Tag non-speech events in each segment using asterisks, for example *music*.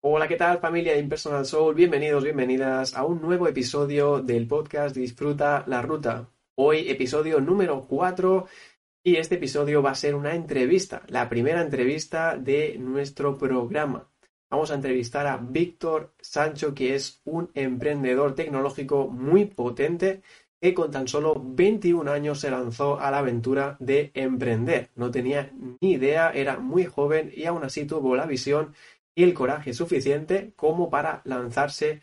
Hola, ¿qué tal familia de Impersonal Soul? Bienvenidos, bienvenidas a un nuevo episodio del podcast Disfruta la Ruta. Hoy episodio número 4 y este episodio va a ser una entrevista, la primera entrevista de nuestro programa. Vamos a entrevistar a Víctor Sancho, que es un emprendedor tecnológico muy potente que con tan solo 21 años se lanzó a la aventura de emprender. No tenía ni idea, era muy joven y aún así tuvo la visión y el coraje suficiente como para lanzarse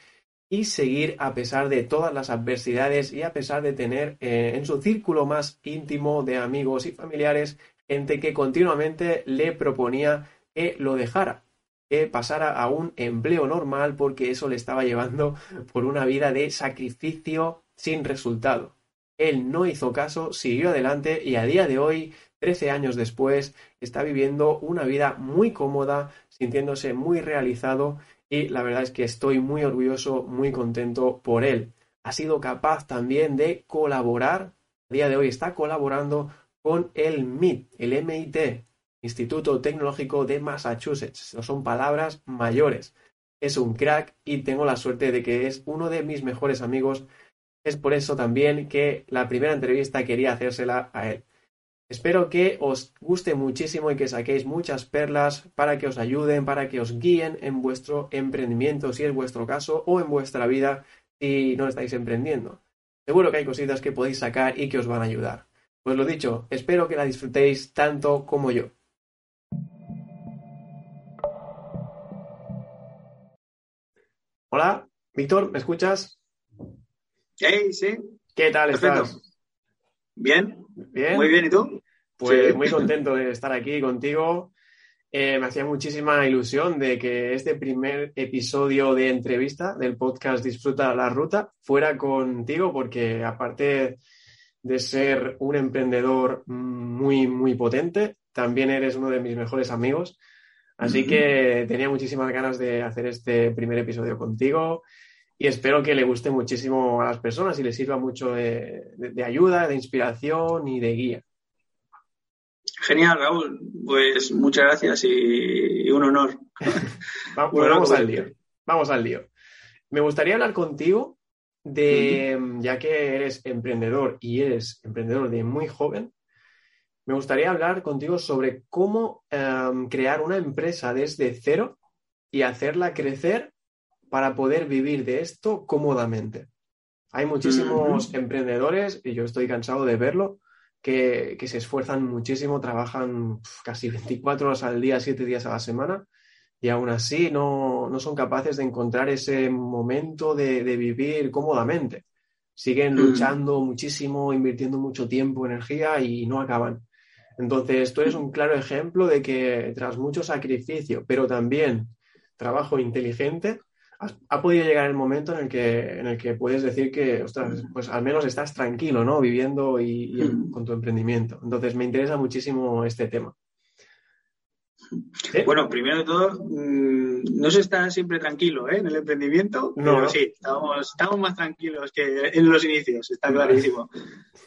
y seguir a pesar de todas las adversidades y a pesar de tener eh, en su círculo más íntimo de amigos y familiares gente que continuamente le proponía que lo dejara, que pasara a un empleo normal porque eso le estaba llevando por una vida de sacrificio sin resultado. Él no hizo caso, siguió adelante y a día de hoy 13 años después, está viviendo una vida muy cómoda, sintiéndose muy realizado y la verdad es que estoy muy orgulloso, muy contento por él. Ha sido capaz también de colaborar, a día de hoy está colaborando con el MIT, el MIT, Instituto Tecnológico de Massachusetts. Son palabras mayores. Es un crack y tengo la suerte de que es uno de mis mejores amigos. Es por eso también que la primera entrevista quería hacérsela a él. Espero que os guste muchísimo y que saquéis muchas perlas para que os ayuden, para que os guíen en vuestro emprendimiento, si es vuestro caso, o en vuestra vida si no estáis emprendiendo. Seguro que hay cositas que podéis sacar y que os van a ayudar. Pues lo dicho, espero que la disfrutéis tanto como yo. Hola, Víctor, ¿me escuchas? Hey, sí. ¿Qué tal estás? Bien, muy bien, ¿y tú? Pues muy contento de estar aquí contigo. Eh, me hacía muchísima ilusión de que este primer episodio de entrevista del podcast Disfruta la Ruta fuera contigo, porque aparte de ser un emprendedor muy, muy potente, también eres uno de mis mejores amigos. Así que tenía muchísimas ganas de hacer este primer episodio contigo y espero que le guste muchísimo a las personas y le sirva mucho de, ayuda, de inspiración y de guía. Genial, Raúl. Pues muchas gracias y, un *laughs* honor. vamos, al lío. Vamos al lío. Me gustaría hablar contigo de, ya que eres emprendedor y eres emprendedor de muy joven, me gustaría hablar contigo sobre cómo em, crear una empresa desde cero y hacerla crecer para poder vivir de esto cómodamente. Hay muchísimos emprendedores, y yo estoy cansado de verlo, que, se esfuerzan muchísimo, trabajan casi 24 horas al día, 7 días a la semana, y aún así no, son capaces de encontrar ese momento de, vivir cómodamente. Siguen mm. luchando muchísimo, invirtiendo mucho tiempo, energía y no acaban. Entonces, tú eres un claro ejemplo de que tras mucho sacrificio, pero también trabajo inteligente, ha podido llegar el momento en el que, en el que puedes decir que, ostras, pues al menos estás tranquilo, ¿no? Viviendo y, con tu emprendimiento. Entonces, me interesa muchísimo este tema. Bueno, primero de todo, mm, no se está siempre tranquilo ¿eh? en el emprendimiento, no, pero sí, estamos, estamos, más tranquilos que en los inicios, está clarísimo.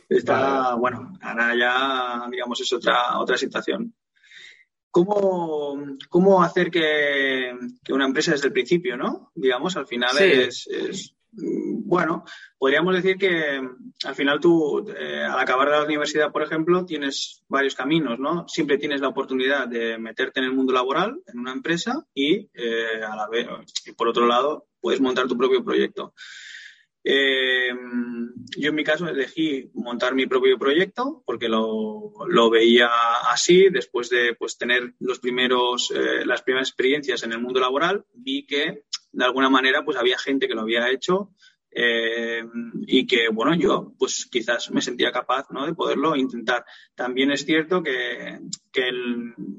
Está, bueno, ahora ya, digamos, es otra, otra situación. ¿Cómo, cómo hacer que, una empresa desde el principio, ¿no? Digamos, al final es, bueno, podríamos decir que al final tú, eh, al acabar la universidad, por ejemplo, tienes varios caminos, ¿no? Siempre tienes la oportunidad de meterte en el mundo laboral, en una empresa, y eh, a la vez, y por otro lado, puedes montar tu propio proyecto. Eh, yo en mi caso elegí montar mi propio proyecto porque lo, veía así. Después de pues, tener los primeros, eh, las primeras experiencias en el mundo laboral, vi que de alguna manera pues, había gente que lo había hecho eh, y que, bueno, yo pues quizás me sentía capaz ¿no? de poderlo intentar. También es cierto que, que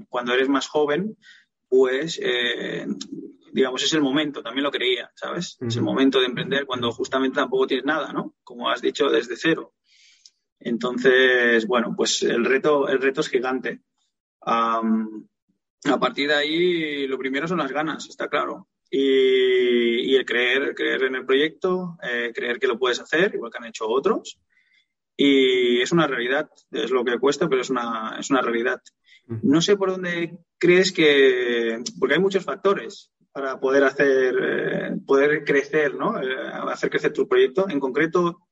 cuando eres más joven, pues digamos, es el momento, también lo creía, ¿sabes? Es el momento de emprender cuando justamente tampoco tienes nada, ¿no? Como has dicho, desde cero. Entonces, bueno, pues el reto, el reto es gigante. a partir de ahí, lo primero son las ganas, está claro. Y, el creer, creer en el proyecto, eh, creer que lo puedes hacer, igual que han hecho otros. Y es una realidad, es lo que cuesta, pero es una, es una realidad. No sé por dónde crees que, porque hay muchos factores para poder hacer, eh, poder crecer, ¿no? Eh, hacer crecer tu proyecto. En concreto,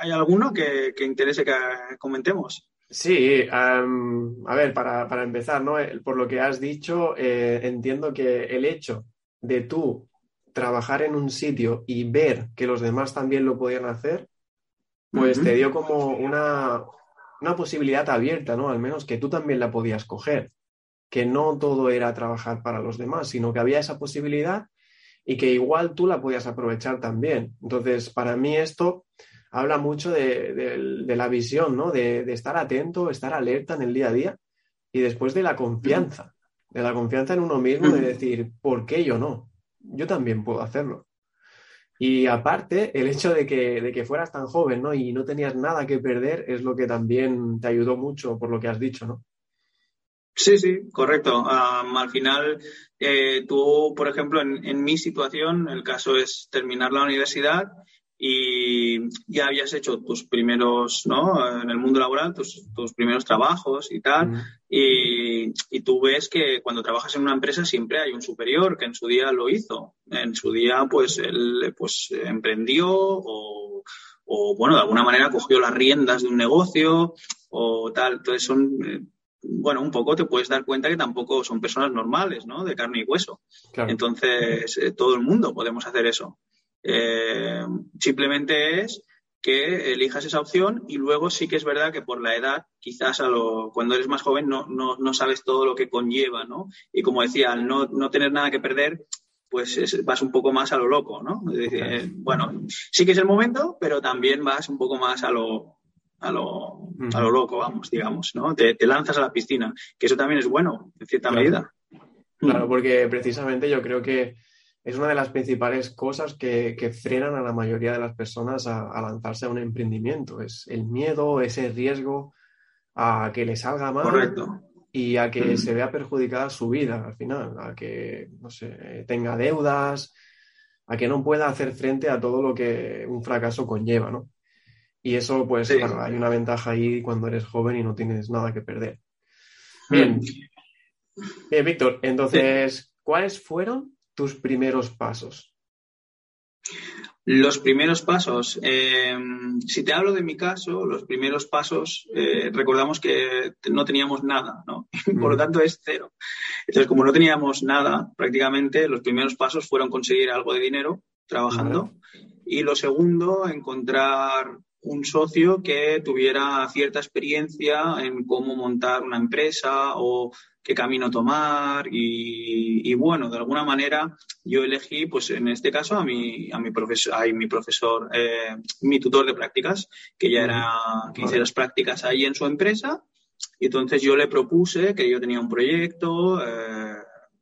¿hay alguno que, interese que comentemos? Sí, a ver, para, empezar, ¿no? Por lo que has dicho, entiendo que el hecho de tú trabajar en un sitio y ver que los demás también lo podían hacer, pues te dio como una, una posibilidad abierta, ¿no? Al menos que tú también la podías coger, que no todo era trabajar para los demás, sino que había esa posibilidad y que igual tú la podías aprovechar también. Entonces, para mí esto habla mucho de, la visión, ¿no? De, de, estar atento, estar alerta en el día a día y después de la confianza de la confianza en uno mismo, de decir, ¿por qué yo no? Yo también puedo hacerlo. Y aparte, el hecho de que, de que fueras tan joven ¿no? y no tenías nada que perder es lo que también te ayudó mucho por lo que has dicho, ¿no? Sí, sí, correcto. al final, eh, tú, por ejemplo, en, en, mi situación, el caso es terminar la universidad y ya habías hecho tus primeros, ¿no? En el mundo laboral, tus, tus primeros trabajos y tal. y, y, tú ves que cuando trabajas en una empresa siempre hay un superior que en su día lo hizo. En su día, pues, él pues, emprendió o, o bueno, de alguna manera cogió las riendas de un negocio o tal. Entonces son, eh, bueno, un poco te puedes dar cuenta que tampoco son personas normales, ¿no? De carne y hueso. Entonces, eh, todo el mundo podemos hacer eso. Eh, simplemente es que elijas esa opción y luego sí que es verdad que por la edad, quizás a lo, cuando eres más joven no, no, no sabes todo lo que conlleva, ¿no? Y como decía, al no, no tener nada que perder, pues vas un poco más a lo loco, ¿no? Eh, bueno, sí que es el momento, pero también vas un poco más a lo, a lo, a lo loco, vamos, digamos, ¿no? Te, lanzas a la piscina, que eso también es bueno, en cierta medida. Claro, porque precisamente yo creo que es una de las principales cosas que, frenan a la mayoría de las personas a, lanzarse a un emprendimiento. Es el miedo, ese riesgo a que le salga mal y a que mm. se vea perjudicada su vida al final, a que, no sé, tenga deudas, a que no pueda hacer frente a todo lo que un fracaso conlleva, ¿no? Y eso, pues, claro, hay una ventaja ahí cuando eres joven y no tienes nada que perder. Mm. Bien. Bien, Víctor, entonces, ¿cuáles fueron tus primeros pasos? Los primeros pasos, eh, si te hablo de mi caso, los primeros pasos, eh, recordamos que no teníamos nada, ¿no? *laughs* Por lo mm. tanto es cero. Entonces, como no teníamos nada, prácticamente los primeros pasos fueron conseguir algo de dinero trabajando. Y lo segundo, encontrar un socio que tuviera cierta experiencia en cómo montar una empresa o qué camino tomar y, bueno, de alguna manera yo elegí, pues en este caso, a mi, a mi profesor, a mi, profesor eh, mi tutor de prácticas, que ya era, que hice las prácticas ahí en su empresa y entonces yo le propuse que yo tenía un proyecto eh,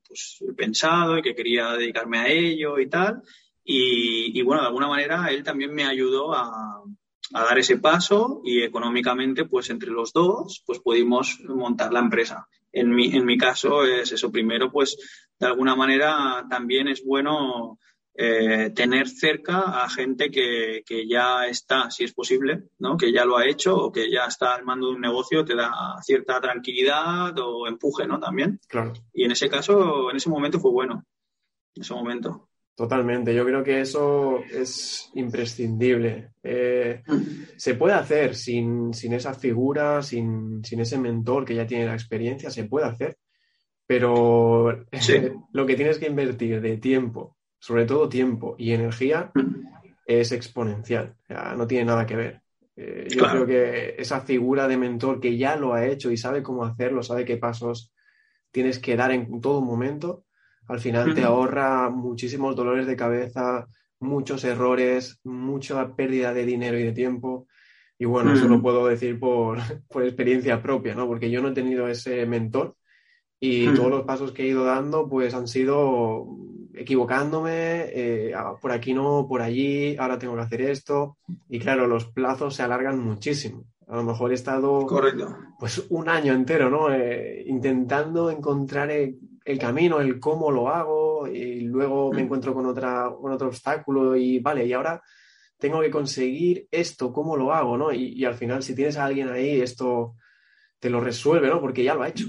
pues, pensado y que quería dedicarme a ello y tal. y, bueno, de alguna manera él también me ayudó a, a dar ese paso y económicamente, pues entre los dos, pues pudimos montar la empresa. En mi, en mi caso es eso. Primero, pues de alguna manera también es bueno eh, tener cerca a gente que, que, ya está, si es posible, ¿no? que ya lo ha hecho o que ya está al mando de un negocio, te da cierta tranquilidad o empuje, ¿no? También. Claro. Y en ese caso, en ese momento fue bueno. En ese momento. Totalmente, yo creo que eso es imprescindible. Eh, se puede hacer sin, esa figura, sin, ese mentor que ya tiene la experiencia, se puede hacer, pero *laughs* lo que tienes que invertir de tiempo, sobre todo tiempo y energía, es exponencial, no tiene nada que ver. Eh, yo creo que esa figura de mentor que ya lo ha hecho y sabe cómo hacerlo, sabe qué pasos tienes que dar en todo momento, al final te ahorra muchísimos dolores de cabeza, muchos errores, mucha pérdida de dinero y de tiempo. Y bueno, eso lo puedo decir *laughs* por, experiencia propia, ¿no? Porque yo no he tenido ese mentor y todos los pasos que he ido dando, pues han sido equivocándome, eh, ah, por aquí no, por allí, ahora tengo que hacer esto. Y claro, los plazos se alargan muchísimo. A lo mejor he estado Correcto. pues un año entero, ¿no? Eh, intentando encontrar el, camino, el cómo lo hago, y luego me mm. encuentro con, otra, con otro obstáculo y vale, y ahora tengo que conseguir esto, ¿cómo lo hago? ¿no? Y, al final, si tienes a alguien ahí, esto te lo resuelve, ¿no? Porque ya lo ha hecho.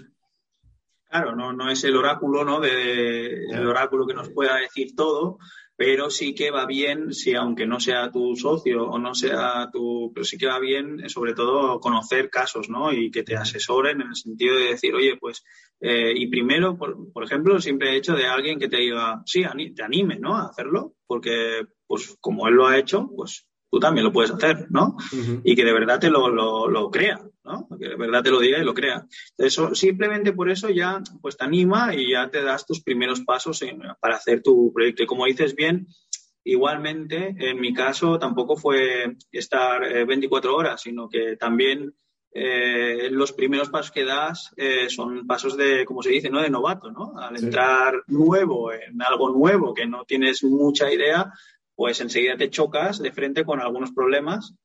Claro, no, no es el oráculo, ¿no? De, el oráculo que nos pueda decir todo, pero sí que va bien, si aunque no sea tu socio o no sea tu, pero sí que va bien, eh, sobre todo, conocer casos, ¿no? Y que te asesoren en el sentido de decir, oye, pues, eh, y primero, por, por, ejemplo, siempre he hecho de alguien que te diga, sí, te anime, ¿no? A hacerlo, porque pues como él lo ha hecho, pues tú también lo puedes hacer, ¿no? Y que de verdad te lo, lo, crea, ¿no? Que de verdad te lo diga y lo crea. Eso, simplemente por eso ya pues te anima y ya te das tus primeros pasos para hacer tu proyecto. Y como dices bien, igualmente, en mi caso tampoco fue estar 24 eh, horas, sino que también eh, los primeros pasos que das eh, son pasos de, como se dice, ¿no? De novato, ¿no? Al entrar nuevo en algo nuevo que no tienes mucha idea, pues enseguida te chocas de frente con algunos problemas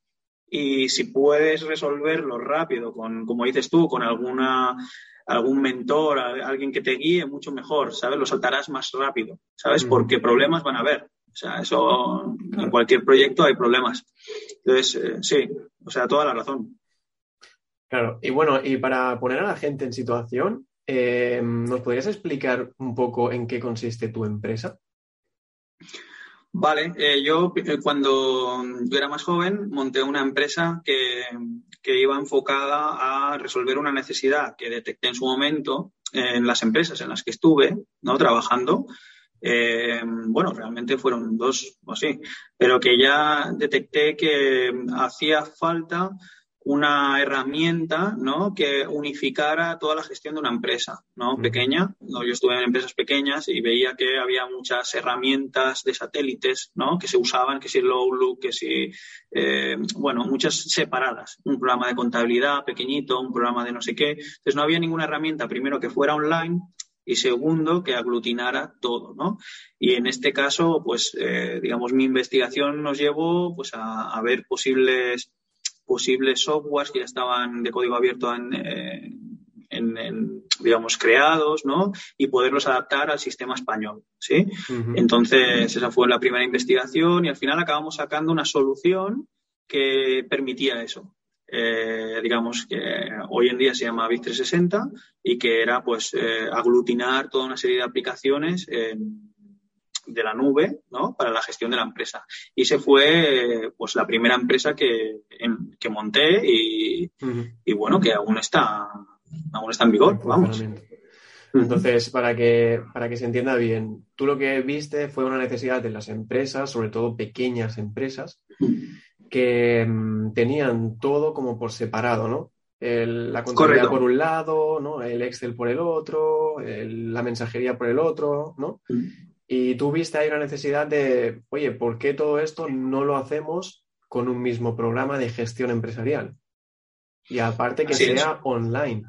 y si puedes resolverlo rápido, con, como dices tú, con alguna algún mentor, alguien que te guíe, mucho mejor, ¿sabes? Lo saltarás más rápido, ¿sabes? Porque problemas van a haber. O sea, eso en cualquier proyecto hay problemas. Entonces, eh, sí, o sea, toda la razón. Claro, y bueno, y para poner a la gente en situación, eh, ¿nos podrías explicar un poco en qué consiste tu empresa? Vale, eh, yo eh, cuando yo era más joven monté una empresa que, iba enfocada a resolver una necesidad que detecté en su momento en las empresas en las que estuve ¿no? trabajando. Eh, bueno, realmente fueron dos o sí, pero que ya detecté que hacía falta una herramienta ¿no? que unificara toda la gestión de una empresa ¿no? pequeña. ¿no? Yo estuve en empresas pequeñas y veía que había muchas herramientas de satélites ¿no? que se usaban, que si Lowlook, que si, eh, bueno, muchas separadas. Un programa de contabilidad pequeñito, un programa de no sé qué. Entonces no había ninguna herramienta, primero, que fuera online y segundo, que aglutinara todo, ¿no? Y en este caso, pues, eh, digamos, mi investigación nos llevó pues, a, a ver posibles posibles softwares que ya estaban de código abierto eh, en, digamos, creados, ¿no? Y poderlos adaptar al sistema español, ¿sí? Entonces, esa fue la primera investigación y al final acabamos sacando una solución que permitía eso. Eh, digamos que hoy en día se llama BIC 360 y que era pues eh, aglutinar toda una serie de aplicaciones en, de la nube ¿no? para la gestión de la empresa. Y se fue pues la primera empresa que, que monté y, y, bueno, que aún está, aún está en vigor, vamos. Entonces, para que, para que se entienda bien, tú lo que viste fue una necesidad de las empresas, sobre todo pequeñas empresas, que mm, tenían todo como por separado, ¿no? la contabilidad por un lado, ¿no? El Excel por el otro, la mensajería por el otro, ¿no? Y tú viste ahí una necesidad de, oye, ¿por qué todo esto no lo hacemos con un mismo programa de gestión empresarial? Y aparte que sea online.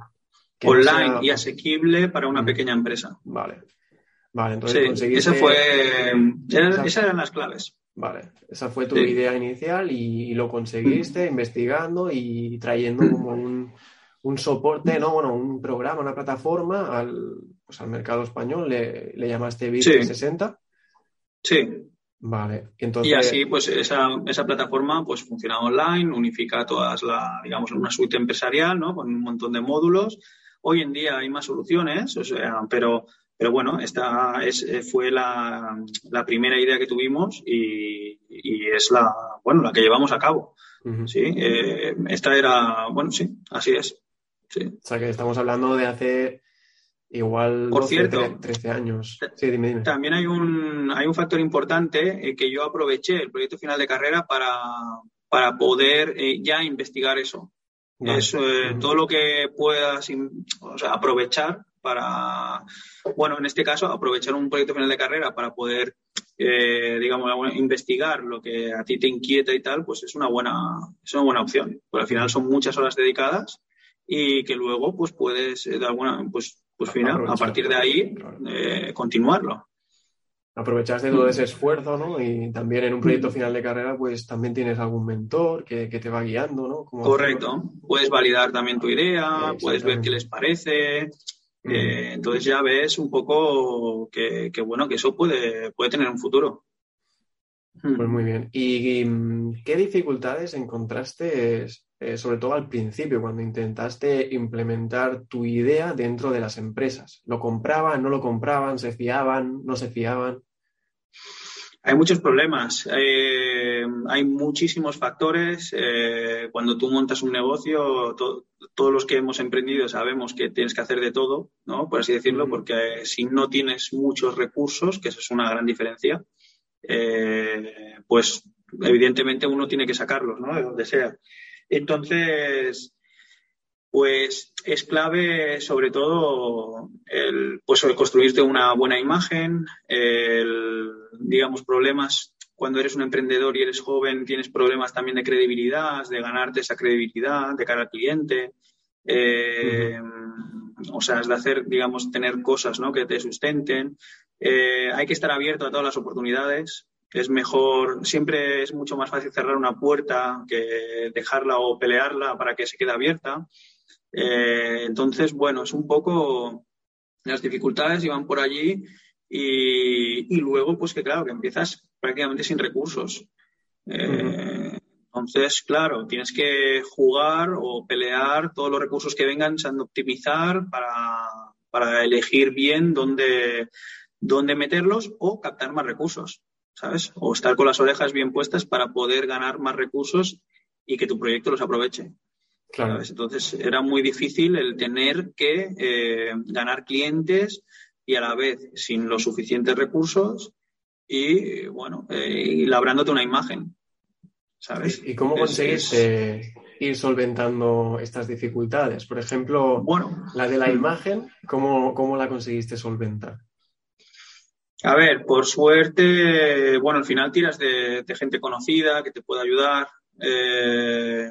online y asequible para una mm. pequeña empresa. Vale. Vale, entonces sí, Esa fue, esas eran las claves. Vale, esa fue tu idea inicial y, lo conseguiste investigando y trayendo mm. como un, un soporte, ¿no? Bueno, un programa, una plataforma al, pues al mercado español, le, llamaste Bit 360. Sí. Vale, entonces... Y así, pues esa, esa, plataforma pues funciona online, unifica todas la, digamos, una suite empresarial, ¿no? Con un montón de módulos. Hoy en día hay más soluciones, o sea, pero, pero bueno, esta es, fue la, la primera idea que tuvimos y, y, es la, bueno, la que llevamos a cabo. Sí, eh, esta era, bueno, sí, así es. Sí. O sea que estamos hablando de hace igual Por cierto, 13 años. Sí, dime, dime. También hay un, hay un factor importante eh, que yo aproveché el proyecto final de carrera para, para poder eh, ya investigar eso. Es eh, todo lo que puedas o sea, aprovechar para, bueno, en este caso, aprovechar un proyecto final de carrera para poder, digamos, investigar lo que a ti te inquieta y tal, pues es una buena, es una buena opción. Porque al final son muchas horas dedicadas y que luego pues puedes eh, de alguna pues pues final a partir de ahí eh, continuarlo aprovechaste todo ese esfuerzo, ¿no? Y también en un proyecto final de carrera, pues también tienes algún mentor que, te va guiando, ¿no? Correcto. Puedes validar también tu idea, puedes ver qué les parece. Eh, entonces ya ves un poco que, bueno, que eso puede, puede tener un futuro. Pues muy bien. ¿Y, mm, qué dificultades encontraste, eh, sobre todo al principio, cuando intentaste implementar tu idea dentro de las empresas? ¿Lo compraban, no lo compraban, se fiaban, no se fiaban? Hay muchos problemas, eh, hay muchísimos factores. Eh, cuando tú montas un negocio, todos los que hemos emprendido sabemos que tienes que hacer de todo, ¿no? Por así decirlo, porque si no tienes muchos recursos, que eso es una gran diferencia, eh, pues evidentemente uno tiene que sacarlos, ¿no? De donde sea. Entonces, pues es clave sobre todo el, pues, construirte una buena imagen, el, digamos, problemas cuando eres un emprendedor y eres joven, tienes problemas también de credibilidad, de ganarte esa credibilidad de cara al cliente. Eh, o sea, es de hacer, digamos, tener cosas ¿no? que te sustenten. Eh, hay que estar abierto a todas las oportunidades. Es mejor, siempre es mucho más fácil cerrar una puerta que dejarla o pelearla para que se quede abierta. Eh, entonces, bueno, es un poco las dificultades iban por allí y, luego, pues que claro, que empiezas prácticamente sin recursos. Eh, entonces, claro, tienes que jugar o pelear todos los recursos que vengan, de optimizar para, para elegir bien dónde, dónde meterlos o captar más recursos, ¿sabes? O estar con las orejas bien puestas para poder ganar más recursos y que tu proyecto los aproveche. Claro. Entonces era muy difícil el tener que eh, ganar clientes y a la vez sin los suficientes recursos y bueno, eh, labrándote una imagen. ¿Sabes? ¿Y cómo conseguiste ir solventando estas dificultades? Por ejemplo, bueno, la de la mm. imagen, ¿cómo, cómo la conseguiste solventar? A ver, por suerte, bueno, al final tiras de, gente conocida que te pueda ayudar. Eh,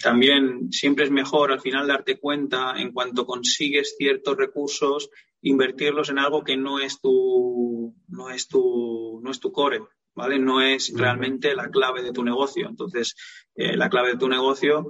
también siempre es mejor al final darte cuenta en cuanto consigues ciertos recursos, invertirlos en algo que no es tu, no es tu, no es tu core, ¿vale? No es realmente la clave de tu negocio. Entonces, eh, la clave de tu negocio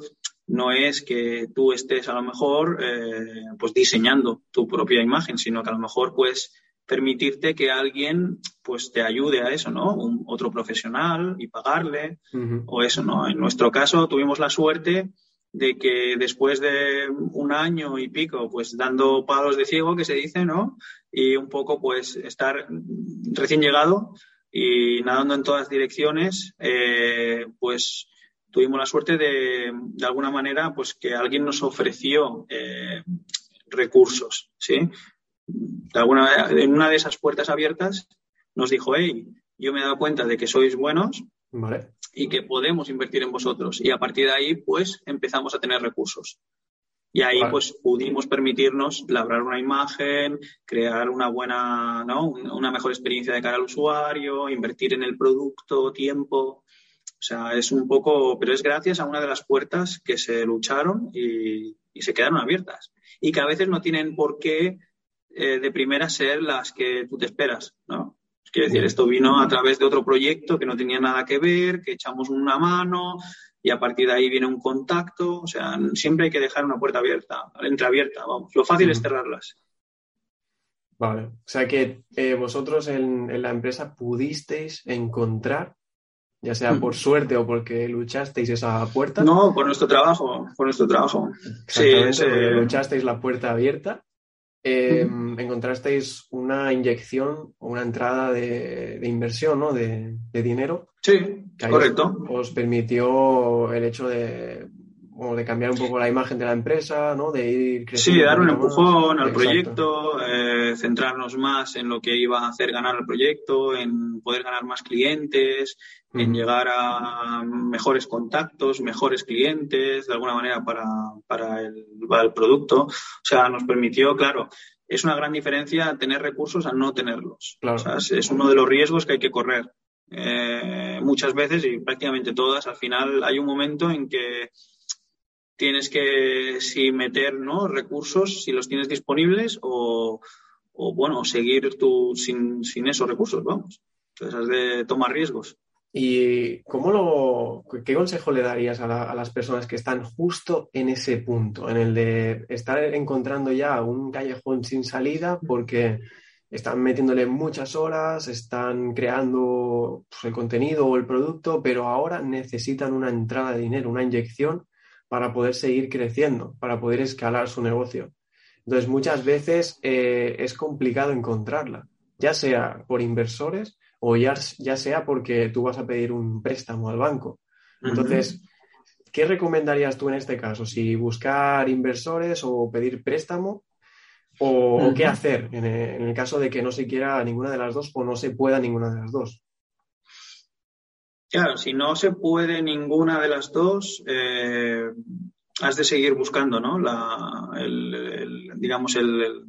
no es que tú estés a lo mejor eh, pues diseñando tu propia imagen, sino que a lo mejor pues permitirte que alguien pues te ayude a eso, ¿no? Un, otro profesional y pagarle o eso, ¿no? En nuestro caso tuvimos la suerte de que después de un año y pico, pues dando palos de ciego, que se dice, ¿no? Y un poco, pues, estar recién llegado y nadando en todas direcciones, eh, pues tuvimos la suerte de, de alguna manera, pues que alguien nos ofreció eh, recursos, ¿sí? De alguna, en una de esas puertas abiertas nos dijo, hey, yo me he dado cuenta de que sois buenos y que podemos invertir en vosotros. Y a partir de ahí, pues, empezamos a tener recursos. Y ahí, pues, pudimos permitirnos labrar una imagen, crear una buena, ¿no? Una mejor experiencia de cara al usuario, invertir en el producto, tiempo. O sea, es un poco, pero es gracias a una de las puertas que se lucharon y, y se quedaron abiertas. Y que a veces no tienen por qué eh, de primera ser las que tú te esperas, ¿no? Quiero decir, esto vino a través de otro proyecto que no tenía nada que ver, que echamos una mano y a partir de ahí viene un contacto. O sea, siempre hay que dejar una puerta abierta, entreabierta, vamos. Lo fácil es cerrarlas. Vale. O sea que eh, vosotros en, la empresa pudisteis encontrar, ya sea por suerte o porque luchasteis esa puerta. No, por nuestro trabajo, por nuestro trabajo. Sí, luchasteis la puerta abierta eh, encontrasteis una inyección o una entrada de, inversión, ¿no? De, dinero. Sí, correcto. Os, permitió el hecho de, de cambiar un poco la imagen de la empresa, ¿no? De ir creciendo. Sí, dar un empujón al proyecto, eh, centrarnos más en lo que iba a hacer ganar el proyecto, en poder ganar más clientes, en llegar a mejores contactos, mejores clientes, de alguna manera para, para, el, producto. O sea, nos permitió, claro, es una gran diferencia tener recursos a no tenerlos. O sea, es, uno de los riesgos que hay que correr. Eh, muchas veces y prácticamente todas, al final hay un momento en que tienes que si meter ¿no? recursos, si los tienes disponibles o, bueno, seguir tú sin, sin esos recursos, vamos. Entonces de tomar riesgos. ¿Y cómo lo, qué consejo le darías a, las personas que están justo en ese punto, en el de estar encontrando ya un callejón sin salida porque están metiéndole muchas horas, están creando pues, el contenido o el producto, pero ahora necesitan una entrada de dinero, una inyección para poder seguir creciendo, para poder escalar su negocio? Entonces, muchas veces eh, es complicado encontrarla, ya sea por inversores o ya, sea porque tú vas a pedir un préstamo al banco. Entonces, ¿qué recomendarías tú en este caso? ¿Si buscar inversores o pedir préstamo? ¿O, qué hacer en el, caso de que no se quiera ninguna de las dos o no se pueda ninguna de las dos? Claro, si no se puede ninguna de las dos, eh, has de seguir buscando, ¿no? digamos, el,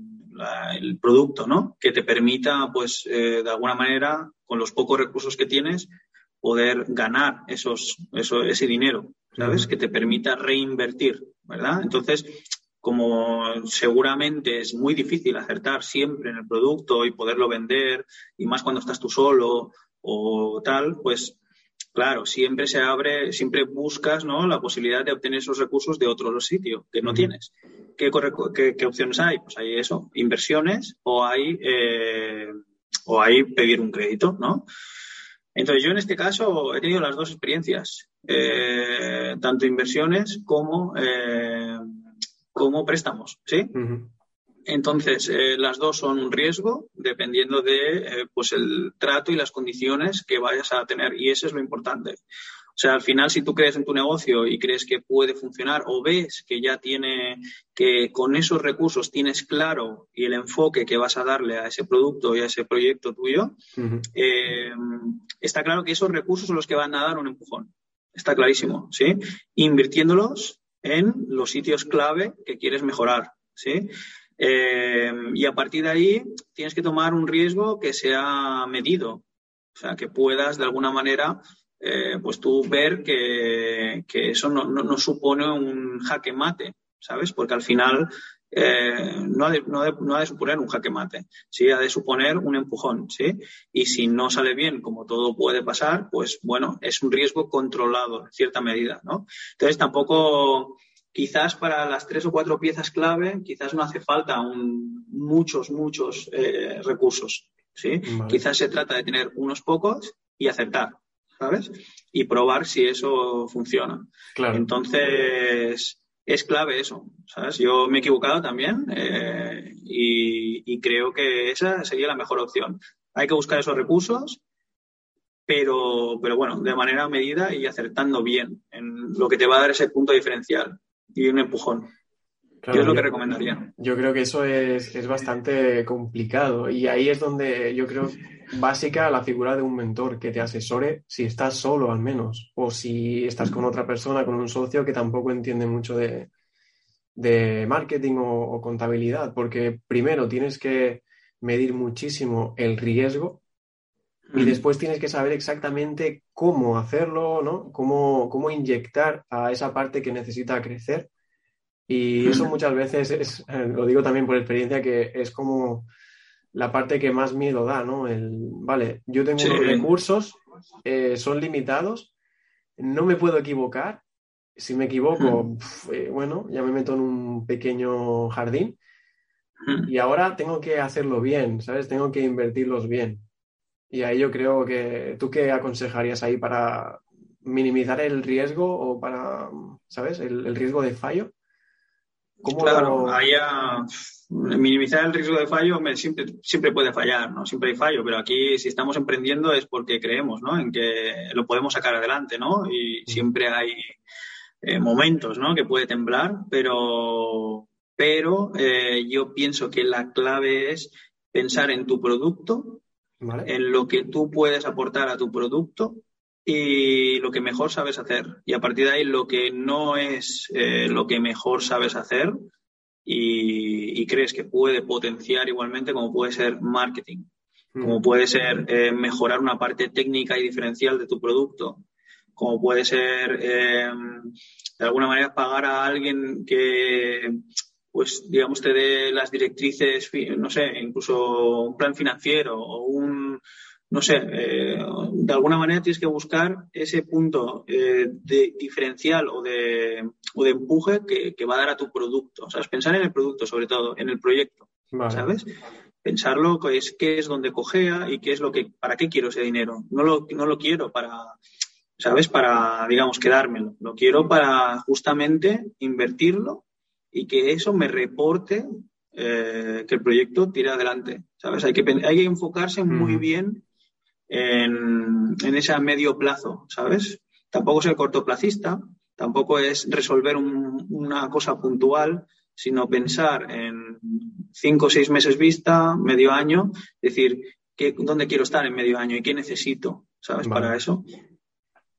el producto, ¿no? Que te permita, pues, eh, de alguna manera, con los pocos recursos que tienes, poder ganar esos, eso, ese dinero, ¿sabes? Que te permita reinvertir, ¿verdad? Entonces, como seguramente es muy difícil acertar siempre en el producto y poderlo vender, y más cuando estás tú solo o tal, pues claro, siempre se abre, siempre buscas ¿no? la posibilidad de obtener esos recursos de otro sitio que no tienes. ¿Qué, ¿Qué, opciones hay? Pues hay eso, inversiones o hay, eh, o hay pedir un crédito, ¿no? Entonces yo en este caso he tenido las dos experiencias, eh, tanto inversiones como, eh, como préstamos, ¿sí? Entonces, las dos son un riesgo dependiendo de pues el trato y las condiciones que vayas a tener. Y eso es lo importante. O sea, al final, si tú crees en tu negocio y crees que puede funcionar o ves que ya tiene, que con esos recursos tienes claro y el enfoque que vas a darle a ese producto y a ese proyecto tuyo, eh, está claro que esos recursos son los que van a dar un empujón. Está clarísimo, ¿sí? Invirtiéndolos en los sitios clave que quieres mejorar, ¿sí? Eh, y a partir de ahí tienes que tomar un riesgo que sea medido, o sea, que puedas de alguna manera eh, pues tú ver que, eso no, supone un jaque mate, ¿sabes? Porque al final eh, no, ha de, suponer un jaque mate, ¿sí? Ha de suponer un empujón, ¿sí? Y si no sale bien, como todo puede pasar, pues bueno, es un riesgo controlado en cierta medida, ¿no? Entonces tampoco, quizás para las tres o cuatro piezas clave, quizás no hace falta muchos, muchos eh, recursos, ¿sí? Quizás se trata de tener unos pocos y aceptar. ¿sabes? Y probar si eso funciona. Entonces, es clave eso, ¿sabes? Yo me he equivocado también eh, y, creo que esa sería la mejor opción. Hay que buscar esos recursos, pero, pero bueno, de manera medida y acertando bien en lo que te va a dar ese punto diferencial y un empujón. yo es lo que recomendaría. Yo creo que eso es, es, bastante complicado y ahí es donde yo creo básica la figura de un mentor que te asesore si estás solo al menos o si estás con otra persona, con un socio que tampoco entiende mucho de, marketing o, contabilidad, porque primero tienes que medir muchísimo el riesgo y mm. después tienes que saber exactamente cómo hacerlo, ¿no? Cómo, cómo inyectar a esa parte que necesita crecer. Y eso mm. muchas veces es, lo digo también por experiencia, que es como la parte que más miedo da, ¿no? El, vale, yo tengo unos recursos, eh, son limitados, no me puedo equivocar. Si me equivoco, hmm. eh, bueno, ya me meto en un pequeño jardín y ahora tengo que hacerlo bien, ¿sabes? Tengo que invertirlos bien. Y ahí yo creo que tú qué aconsejarías ahí para minimizar el riesgo o para, ¿sabes? El, riesgo de fallo. ¿Cómo claro, ahí minimizar el riesgo de fallo siempre, siempre puede fallar, ¿no? Siempre hay fallo, pero aquí si estamos emprendiendo es porque creemos, ¿no? En que lo podemos sacar adelante, ¿no? Y siempre hay eh, momentos, ¿no? Que puede temblar, pero, pero eh, yo pienso que la clave es pensar en tu producto, en lo que tú puedes aportar a tu producto y lo que mejor sabes hacer. Y a partir de ahí, lo que no es eh, lo que mejor sabes hacer, y, crees que puede potenciar igualmente como puede ser marketing, como mm. puede ser eh, mejorar una parte técnica y diferencial de tu producto, como puede ser eh, de alguna manera pagar a alguien que pues digamos te dé las directrices, no sé, incluso un plan financiero o un no sé, eh, de alguna manera tienes que buscar ese punto eh, de diferencial o de, o de empuje que, va a dar a tu producto. ¿Sabes? Pensar en el producto, sobre todo, en el proyecto. ¿Sabes? Pensarlo que es qué es donde cogea y qué es lo que, para qué quiero ese dinero. No lo, no lo quiero para, ¿sabes? Para, digamos, quedármelo. Lo quiero para justamente invertirlo y que eso me reporte eh, que el proyecto tire adelante. ¿Sabes? Hay que, hay que enfocarse muy bien en, ese medio plazo, ¿sabes? Tampoco es el cortoplacista, tampoco es resolver una cosa puntual, sino pensar en cinco o seis meses vista, medio año, decir, ¿qué, ¿dónde quiero estar en medio año y qué necesito, ¿sabes? Para eso.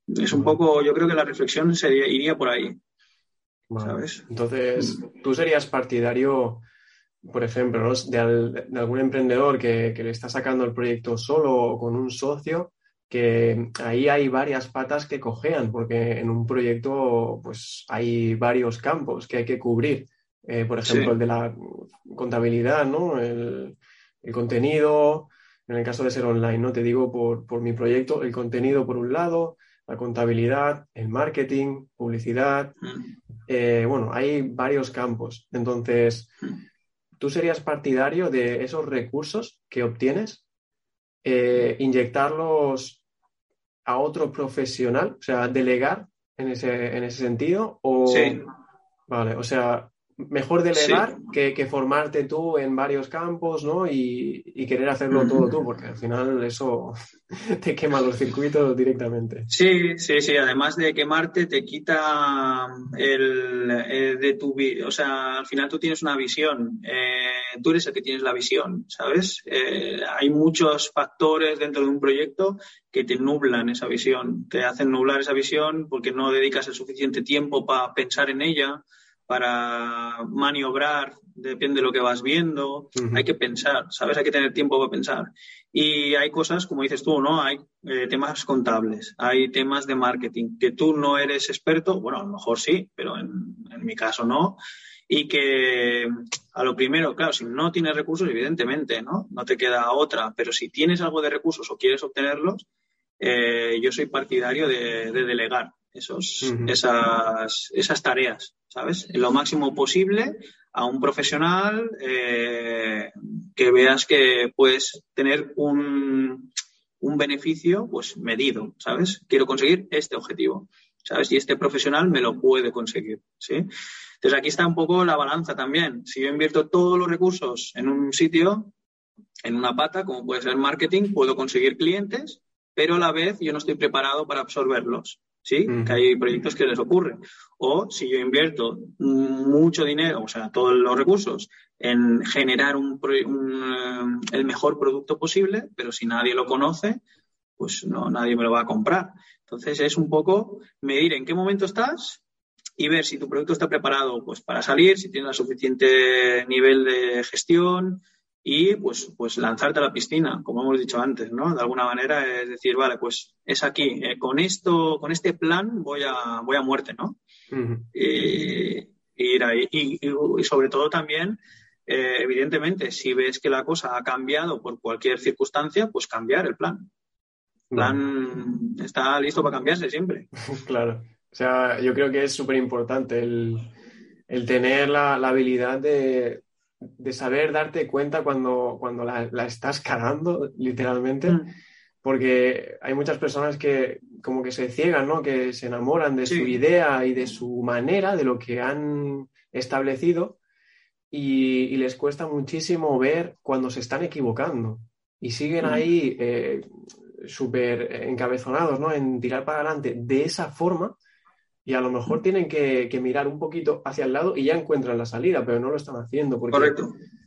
Es un poco, yo creo que la reflexión sería, iría por ahí. ¿Sabes? Entonces, tú serías partidario por ejemplo, de, algún emprendedor que, le está sacando el proyecto solo o con un socio, que ahí hay varias patas que cojean, porque en un proyecto pues hay varios campos que hay que cubrir. Eh, por ejemplo, el de la contabilidad, ¿no? El, contenido, en el caso de ser online, ¿no? Te digo por, por mi proyecto, el contenido por un lado, la contabilidad, el marketing, publicidad. Eh, bueno, hay varios campos. Entonces, mm. ¿tú serías partidario de esos recursos que obtienes, eh, inyectarlos a otro profesional, o sea, delegar en ese, en ese sentido? O, sí. Vale, o sea, mejor delegar que, formarte tú en varios campos, ¿no? Y, querer hacerlo todo tú, porque al final eso *laughs* te quema los circuitos directamente. Sí, sí, sí. Además de quemarte, te quita el, eh, de tu, o sea, al final tú tienes una visión. Eh, tú eres el que tienes la visión, ¿sabes? Eh, hay muchos factores dentro de un proyecto que te nublan esa visión, te hacen nublar esa visión porque no dedicas el suficiente tiempo para pensar en ella para maniobrar, depende de lo que vas viendo, hay que pensar, ¿sabes? Hay que tener tiempo para pensar. Y hay cosas, como dices tú, ¿no? Hay eh, temas contables, hay temas de marketing, que tú no eres experto, bueno, a lo mejor sí, pero en, mi caso no. Y que a lo primero, claro, si no tienes recursos, evidentemente, ¿no? No te queda otra, pero si tienes algo de recursos o quieres obtenerlos, eh, yo soy partidario de, delegar esos, esas, esas tareas. ¿sabes? Lo máximo posible a un profesional eh, que veas que puedes tener un, un, beneficio pues medido, ¿sabes? Quiero conseguir este objetivo, ¿sabes? Y este profesional me lo puede conseguir, ¿sí? Entonces aquí está un poco la balanza también. Si yo invierto todos los recursos en un sitio, en una pata, como puede ser marketing, puedo conseguir clientes, pero a la vez yo no estoy preparado para absorberlos. ¿Sí? Que hay proyectos que les ocurre. O si yo invierto mucho dinero, o sea, todos los recursos, en generar un, eh, el mejor producto posible, pero si nadie lo conoce, pues no, nadie me lo va a comprar. Entonces es un poco medir en qué momento estás y ver si tu producto está preparado pues, para salir, si tiene el suficiente nivel de gestión, y pues, pues lanzarte a la piscina, como hemos dicho antes, ¿no? De alguna manera es decir, vale, pues es aquí, eh, con esto, con este plan voy a, voy a muerte, ¿no? y, ir ahí. Y, sobre todo también, eh, evidentemente, si ves que la cosa ha cambiado por cualquier circunstancia, pues cambiar el plan. El plan está listo para cambiarse siempre. *laughs* claro. O sea, yo creo que es súper importante el, el, tener la, la habilidad de, de saber darte cuenta cuando, cuando la, estás cagando, literalmente, mm. porque hay muchas personas que como que se ciegan, ¿no? Que se enamoran de su idea y de su manera, de lo que han establecido, y, les cuesta muchísimo ver cuando se están equivocando. Y siguen mm. ahí eh, súper encabezonados, ¿no? En tirar para adelante de esa forma y a lo mejor tienen que, mirar un poquito hacia el lado y ya encuentran la salida, pero no lo están haciendo porque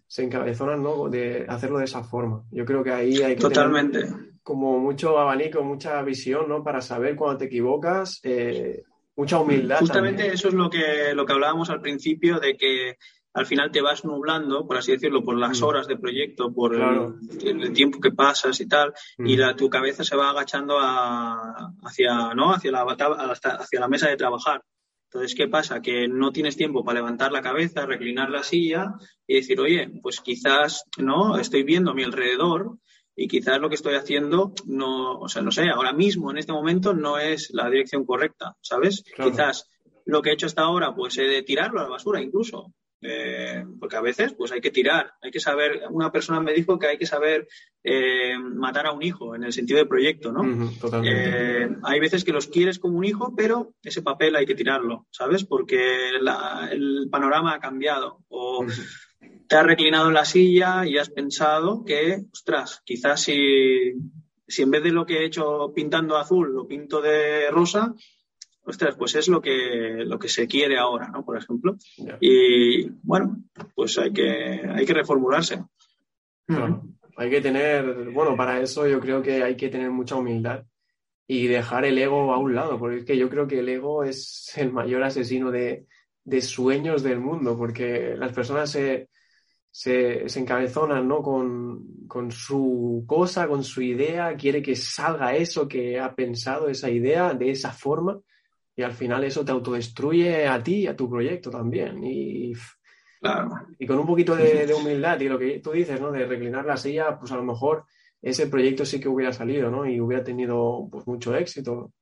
se encabezonan ¿no? de hacerlo de esa forma. Yo creo que ahí hay que Totalmente. tener como mucho abanico, mucha visión, ¿no? Para saber cuando te equivocas, eh, mucha humildad. Justamente eso es lo que, lo que hablábamos al principio de que al final te vas nublando, por así decirlo, por las mm. horas de proyecto, por el, tiempo que pasas y tal, y mm. la, tu cabeza se va agachando hacia, ¿no? hacia, la, hacia la mesa de trabajar. Entonces, ¿qué pasa? Que no tienes tiempo para levantar la cabeza, reclinar la silla y decir, oye, pues quizás, ¿no? Estoy viendo a mi alrededor y quizás lo que estoy haciendo no, o sea, no sé, ahora mismo, en este momento, no es la dirección correcta, ¿sabes? Quizás lo que he hecho hasta ahora, pues he de tirarlo a la basura incluso. Eh, porque a veces pues hay que tirar, hay que saber, una persona me dijo que hay que saber eh, matar a un hijo en el sentido de proyecto, ¿no? Eh, hay veces que los quieres como un hijo, pero ese papel hay que tirarlo, ¿sabes? Porque el panorama ha cambiado o te has reclinado en la silla y has pensado que, ostras, quizás si, si en vez de lo que he hecho pintando azul lo pinto de rosa, ostras, pues es lo que, lo que se quiere ahora, ¿no? Por ejemplo. Y bueno, pues hay que, hay que reformularse. Hay que tener, bueno, para eso yo creo que hay que tener mucha humildad y dejar el ego a un lado, porque es que yo creo que el ego es el mayor asesino de, sueños del mundo, porque las personas se, se, encabezonan ¿no? Con, con, su cosa, con su idea, quiere que salga eso que ha pensado, esa idea, de esa forma, y al final eso te autodestruye a ti y a tu proyecto también. Y, y con un poquito de, humildad y lo que tú dices, ¿no? De reclinar la silla, pues a lo mejor ese proyecto sí que hubiera salido, ¿no? Y hubiera tenido pues mucho éxito.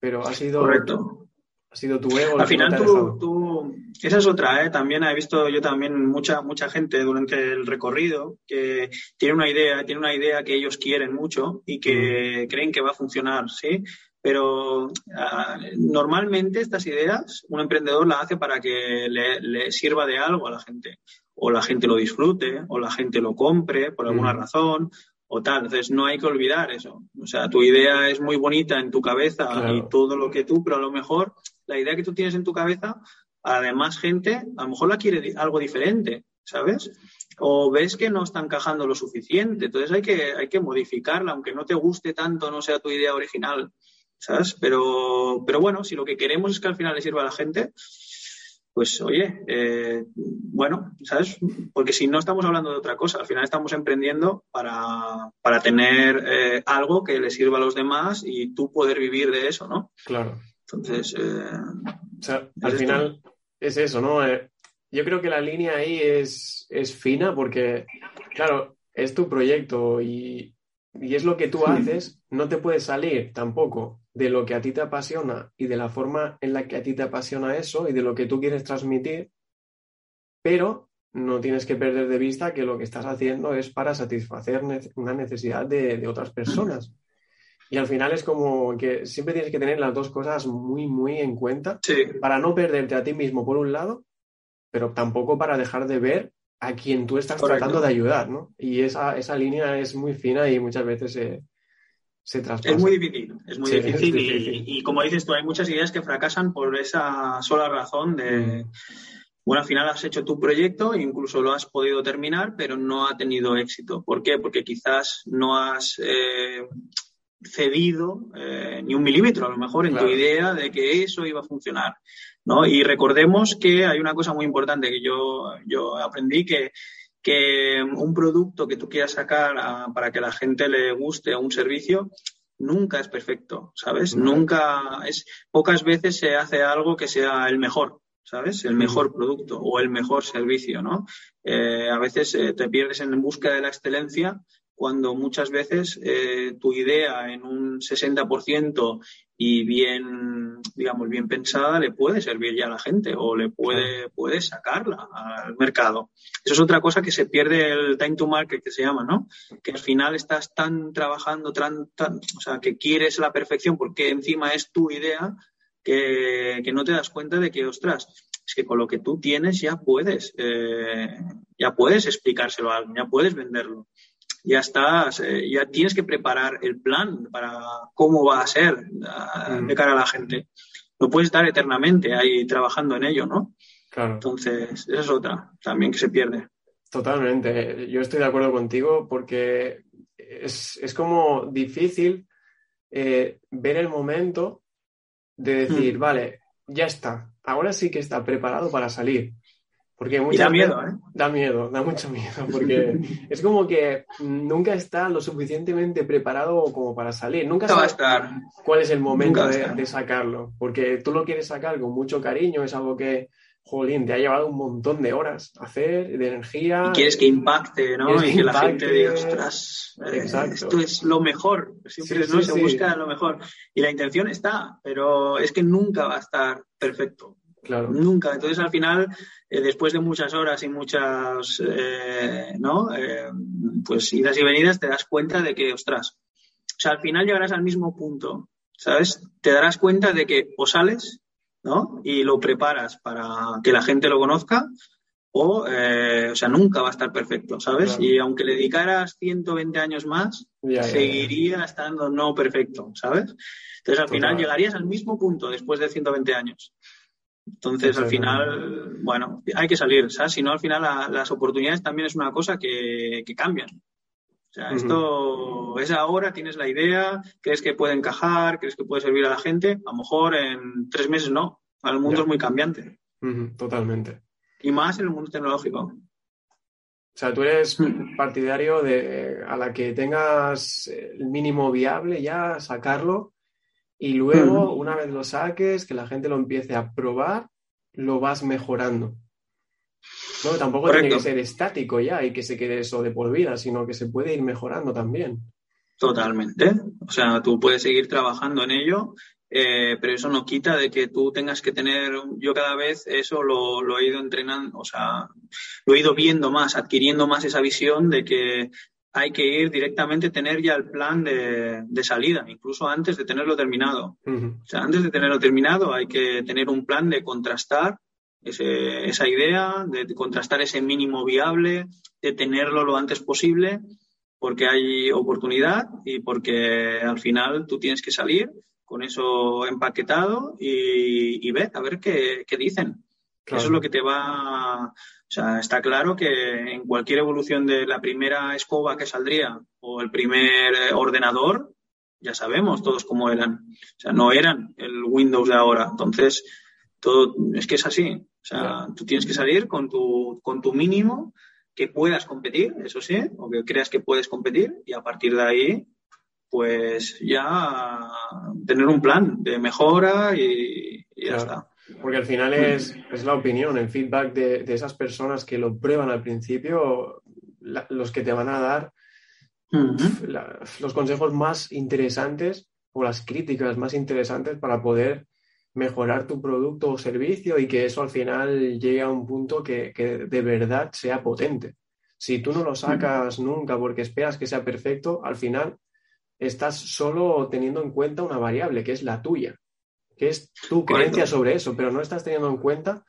Pero ha sido... Correcto. Ha sido tu ego. Al final tú, tú, Esa es otra, ¿eh? También he visto yo también mucha, mucha gente durante el recorrido que tiene una idea, tiene una idea que ellos quieren mucho y que creen que va a funcionar, ¿sí? Pero ah, normalmente estas ideas un emprendedor las hace para que le, sirva de algo a la gente. O la gente lo disfrute, o la gente lo compre por alguna mm. razón, o tal. Entonces no hay que olvidar eso. O sea, tu idea es muy bonita en tu cabeza y todo lo que tú, pero a lo mejor la idea que tú tienes en tu cabeza, además gente, a lo mejor la quiere algo diferente, ¿sabes? O ves que no está encajando lo suficiente. Entonces hay que, hay que modificarla, aunque no te guste tanto, no sea tu idea original ¿sabes? Pero, pero bueno, si lo que queremos es que al final le sirva a la gente, pues oye, eh, bueno, ¿sabes? Porque si no estamos hablando de otra cosa, al final estamos emprendiendo para, para tener eh, algo que le sirva a los demás y tú poder vivir de eso, ¿no? Claro. Entonces, eh, o sea, al final es eso, ¿no? yo creo que la línea ahí es, es fina porque, claro, es tu proyecto y, y es lo que tú haces, no te puedes salir tampoco de lo que a ti te apasiona y de la forma en la que a ti te apasiona eso y de lo que tú quieres transmitir, pero no tienes que perder de vista que lo que estás haciendo es para satisfacer una necesidad de, otras personas. Y al final es como que siempre tienes que tener las dos cosas muy, muy en cuenta para no perderte a ti mismo por un lado, pero tampoco para dejar de ver a quien tú estás tratando de ayudar, ¿no? Y esa, esa línea es muy fina y muchas veces se, se traspasa. Es muy difícil, es muy difícil, Y, como dices tú, hay muchas ideas que fracasan por esa sola razón de... Mm. Bueno, al final has hecho tu proyecto, incluso lo has podido terminar, pero no ha tenido éxito. ¿Por qué? Porque quizás no has eh, cedido eh, ni un milímetro, a lo mejor, en tu idea de que eso iba a funcionar. ¿no? Y recordemos que hay una cosa muy importante que yo, yo aprendí que, que un producto que tú quieras sacar para que la gente le guste o un servicio nunca es perfecto, ¿sabes? Nunca es pocas veces se hace algo que sea el mejor, ¿sabes? El mejor producto o el mejor servicio, ¿no? Eh, a veces eh, te pierdes en búsqueda de la excelencia cuando muchas veces eh, tu idea en un 60% y bien, digamos, bien pensada le puede servir ya a la gente o le puede, puede sacarla al mercado. Eso es otra cosa que se pierde el time to market que se llama, ¿no? Que al final estás tan trabajando, tan, o sea, que quieres la perfección porque encima es tu idea que, que no te das cuenta de que, ostras, es que con lo que tú tienes ya puedes, eh, ya puedes explicárselo a alguien, ya puedes venderlo ya estás, eh, ya tienes que preparar el plan para cómo va a ser mm. de cara a la gente. No puedes estar eternamente ahí trabajando en ello, ¿no? Claro. Entonces, esa es otra también que se pierde. Totalmente. Yo estoy de acuerdo contigo porque es, como difícil eh, ver el momento de decir, mm. vale, ya está, ahora sí que está preparado para salir. Porque y da miedo, ¿eh? Da miedo, da mucho miedo, porque es como que nunca está lo suficientemente preparado como para salir. Nunca va a estar. cuál es el momento de, sacarlo, porque tú lo quieres sacar con mucho cariño, es algo que, jolín, te ha llevado un montón de horas hacer, de energía. Y quieres que impacte, ¿no? Y que, la gente diga, ostras, eh, esto es lo mejor. Siempre ¿no? se busca lo mejor. Y la intención está, pero es que nunca va a estar perfecto. Claro. Nunca. Entonces, al final, eh, después de muchas horas y muchas, eh, ¿no? pues idas y venidas, te das cuenta de que, ostras, o sea, al final llegarás al mismo punto, ¿sabes? Te darás cuenta de que o sales ¿no? Y lo preparas para que la gente lo conozca o, eh, o sea, nunca va a estar perfecto, ¿sabes? Y aunque le dedicaras 120 años más, seguiría estando no perfecto, ¿sabes? Entonces, al final llegarías al mismo punto después de 120 años. Entonces, al final, bueno, hay que salir, ¿sabes? Si no, al final las oportunidades también es una cosa que, que cambian. O sea, esto es ahora, tienes la idea, crees que puede encajar, crees que puede servir a la gente. A lo mejor en tres meses no. El mundo es muy cambiante. Totalmente. Y más en el mundo tecnológico. O sea, tú eres partidario de a la que tengas el mínimo viable ya, sacarlo y luego, una vez lo saques, que la gente lo empiece a probar, lo vas mejorando. No, tampoco tiene que ser estático ya y que se quede eso de por vida, sino que se puede ir mejorando también. Totalmente. O sea, tú puedes seguir trabajando en ello, eh, pero eso no quita de que tú tengas que tener, yo cada vez eso lo, he ido entrenando, o sea, lo he ido viendo más, adquiriendo más esa visión de que hay que ir directamente, tener ya el plan de, salida, incluso antes de tenerlo terminado. O sea, antes de tenerlo terminado hay que tener un plan de contrastar esa idea, de contrastar ese mínimo viable, de tenerlo lo antes posible, porque hay oportunidad y porque al final tú tienes que salir con eso empaquetado y, ver, a ver qué, dicen. Eso es lo que te va. O sea, está claro que en cualquier evolución de la primera escoba que saldría o el primer ordenador, ya sabemos todos cómo eran. O sea, no eran el Windows de ahora. Entonces, todo es que es así. O sea, tú tienes que salir con tu, con tu mínimo que puedas competir, eso sí, o que creas que puedes competir, y a partir de ahí, pues ya tener un plan de mejora y, ya está. Porque al final es, es la opinión, el feedback de, de, esas personas que lo prueban al principio, los que te van a dar los consejos más interesantes o las críticas más interesantes para poder mejorar tu producto o servicio y que eso al final llegue a un punto que, de verdad sea potente. Si tú no lo sacas nunca porque esperas que sea perfecto, al final estás solo teniendo en cuenta una variable que es la tuya, que es tu creencia sobre eso, pero no estás teniendo en cuenta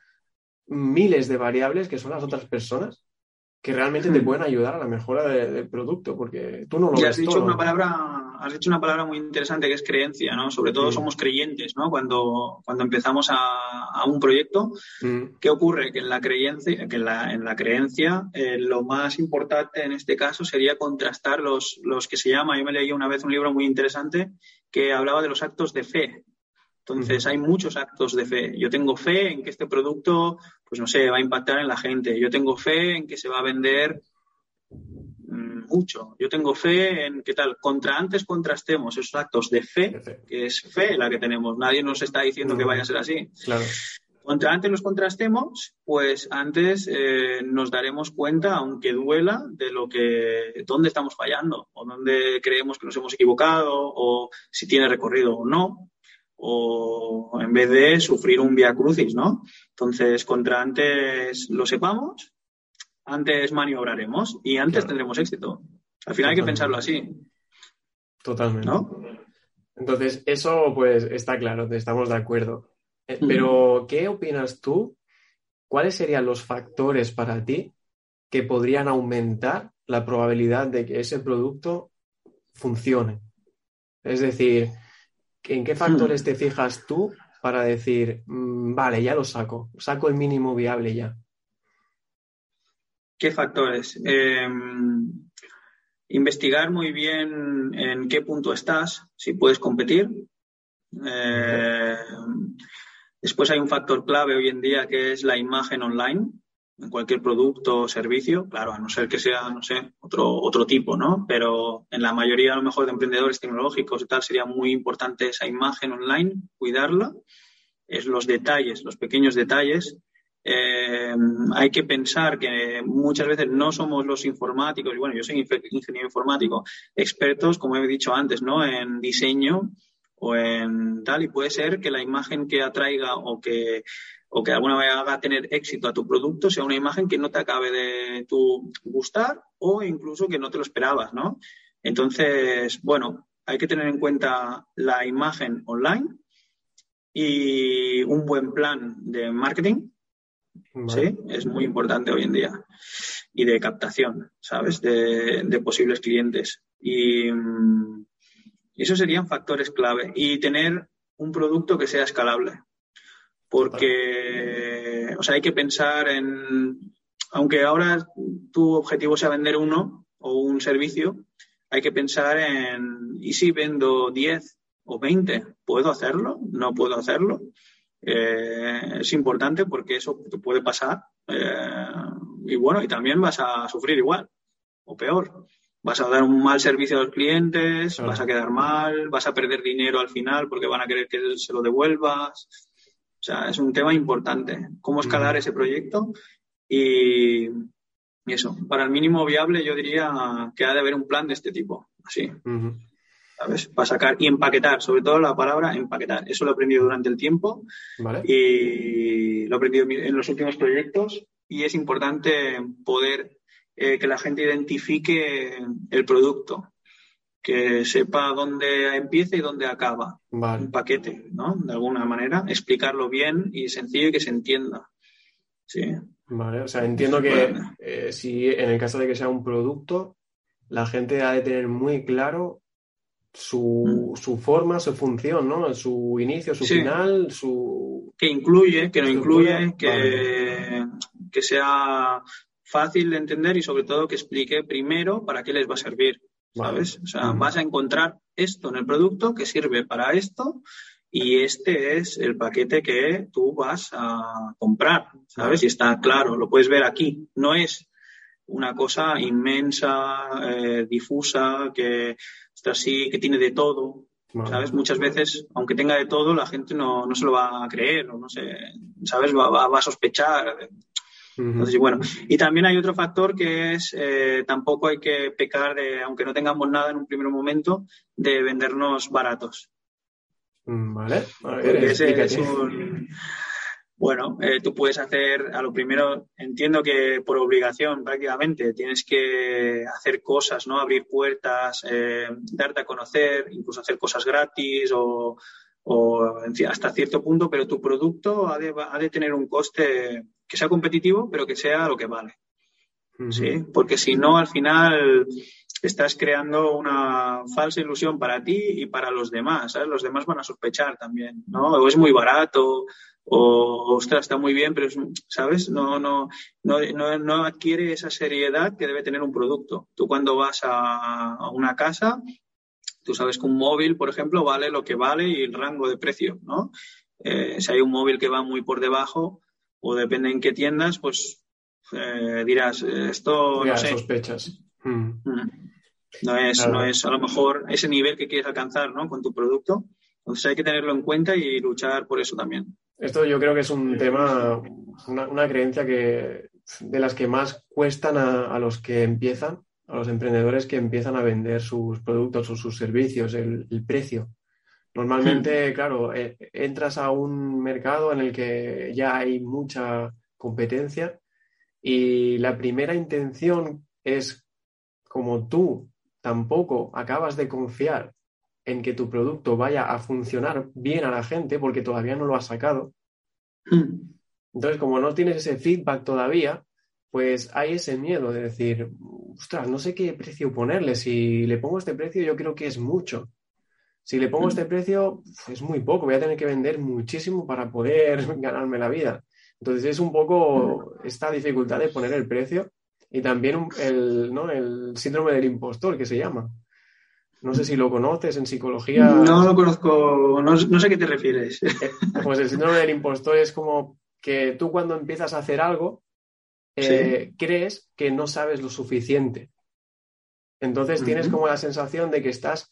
miles de variables que son las otras personas que realmente te pueden ayudar a la mejora del producto, porque tú no lo y has dicho una palabra has dicho una palabra muy interesante que es creencia, ¿no? Sobre todo somos creyentes, ¿no? Cuando, cuando empezamos a, un proyecto, mm. ¿qué ocurre? Que en la creencia, que en la, creencia eh, lo más importante en este caso sería contrastar los, los que se llama, yo me leí una vez un libro muy interesante que hablaba de los actos de fe. Entonces, hay muchos actos de fe. Yo tengo fe en que este producto, pues no sé, va a impactar en la gente. Yo tengo fe en que se va a vender mucho. Yo tengo fe en que tal, contra antes contrastemos esos actos de fe, que es fe la que tenemos. Nadie nos está diciendo que vaya a ser así. Claro. Contra antes los contrastemos, pues antes eh, nos daremos cuenta, aunque duela, de lo que, dónde estamos fallando, o dónde creemos que nos hemos equivocado, o si tiene recorrido o no, o en vez de sufrir un via crucis, ¿no? Entonces, contra antes lo sepamos, antes maniobraremos y antes tendremos éxito. Al final hay que pensarlo así. Totalmente. Entonces, eso pues está claro, estamos de acuerdo. Eh, pero, ¿qué opinas tú? ¿Cuáles serían los factores para ti que podrían aumentar la probabilidad de que ese producto funcione? Es decir, ¿en qué factores te fijas tú para decir, mm, vale, ya lo saco, saco el mínimo viable ya? ¿Qué factores? Em, investigar muy bien en qué punto estás, si puedes competir. Eh, después hay un factor clave hoy en día que es la imagen online en cualquier producto o servicio, claro, a no ser que sea, no sé, otro, otro tipo, ¿no? Pero en la mayoría, a lo mejor, de emprendedores tecnológicos y tal, sería muy importante esa imagen online, cuidarla, es los detalles, los pequeños detalles eh, hay que pensar que muchas veces no somos los informáticos, y bueno, yo soy ingeniero informático, expertos, como he dicho antes, ¿no? En diseño o en tal, y puede ser que la imagen que atraiga o que o que de alguna manera haga tener éxito a tu producto sea una imagen que no te acabe de tu gustar o incluso que no te lo esperabas, ¿no? Entonces, bueno, hay que tener en cuenta la imagen online y un buen plan de marketing ¿sí? Es muy importante hoy en día. Y de captación, ¿sabes? De, posibles clientes. Y, mm, esos serían factores clave. Y tener un producto que sea escalable. Porque, o sea, hay que pensar en, aunque ahora tu objetivo sea vender uno o un servicio, hay que pensar en, ¿y si vendo 10 o 20? ¿Puedo hacerlo? ¿No puedo hacerlo? Eh, es importante porque eso te puede pasar eh, y bueno, y también vas a sufrir igual o peor. Vas a dar un mal servicio a los clientes, vas a quedar mal, vas a perder dinero al final porque van a querer que se lo devuelvas. O sea, es un tema importante. Cómo escalar ese proyecto y, eso. Para el mínimo viable yo diría que ha de haber un plan de este tipo. Así. ¿sabes? Para sacar y empaquetar, sobre todo la palabra empaquetar. Eso lo he aprendido durante el tiempo y lo he aprendido en los últimos proyectos y es importante poder eh, que la gente identifique el producto, que sepa dónde empieza y dónde acaba. Un paquete, ¿no? De alguna manera, explicarlo bien y sencillo y que se entienda. Sí. Vale, o sea, entiendo que eh, si en el caso de que sea un producto, la gente ha de tener muy claro su, mm. su, forma, su función, ¿no? Su inicio, su final, su... Que incluye, que no incluye, que, que sea fácil de entender y sobre todo que explique primero para qué les va a servir, ¿sabes? O sea, vas a encontrar esto en el producto que sirve para esto y este es el paquete que tú vas a comprar, ¿sabes? Y está claro, lo puedes ver aquí. No es una cosa inmensa, eh, difusa, que está así, que tiene de todo. ¿Sabes? Muchas veces, aunque tenga de todo, la gente no, se lo va a creer, o no sé, ¿sabes? Va, a sospechar. Entonces, bueno, y también hay otro factor que es, eh, tampoco hay que pecar de, aunque no tengamos nada en un primer momento, de vendernos baratos. Mm, vale, ese es un, bueno, eh, tú puedes hacer, a lo primero, entiendo que por obligación prácticamente tienes que hacer cosas, ¿no? Abrir puertas, eh, darte a conocer, incluso hacer cosas gratis o, o hasta cierto punto, pero tu producto ha de, ha de, tener un coste que sea competitivo, pero que sea lo que vale. ¿Sí? Porque si no, al final estás creando una falsa ilusión para ti y para los demás, ¿sabes? Los demás van a sospechar también, ¿no? O es muy barato, o ostras, está muy bien, pero ¿sabes? No, no, no, no, adquiere esa seriedad que debe tener un producto. Tú cuando vas a, una casa, tú sabes que un móvil, por ejemplo, vale lo que vale y el rango de precio, ¿no? Eh, si hay un móvil que va muy por debajo, o depende en qué tiendas, pues eh, dirás, esto no sé. sospechas. Mm. Mm. No es, no es a lo mejor ese nivel que quieres alcanzar, ¿no? Con tu producto. Entonces hay que tenerlo en cuenta y luchar por eso también. Esto yo creo que es un tema, una, creencia que de las que más cuestan a, los que empiezan, a los emprendedores que empiezan a vender sus productos o sus servicios, el, precio. Normalmente, hmm. claro, eh, entras a un mercado en el que ya hay mucha competencia y la primera intención es, como tú tampoco acabas de confiar en que tu producto vaya a funcionar bien a la gente porque todavía no lo has sacado. Hmm. Entonces, como no tienes ese feedback todavía, pues hay ese miedo de decir, ostras, no sé qué precio ponerle. Si le pongo este precio, yo creo que es mucho. Si le pongo este precio, es muy poco. Voy a tener que vender muchísimo para poder *laughs* ganarme la vida. Entonces, es un poco hmm. esta dificultad de poner el precio y también el, ¿no? el síndrome del impostor que se llama. No sé si lo conoces en psicología. No lo conozco, no, sé a qué te refieres. Eh, pues el síndrome del impostor es como que tú cuando empiezas a hacer algo, eh, crees que no sabes lo suficiente. Entonces tienes como la sensación de que estás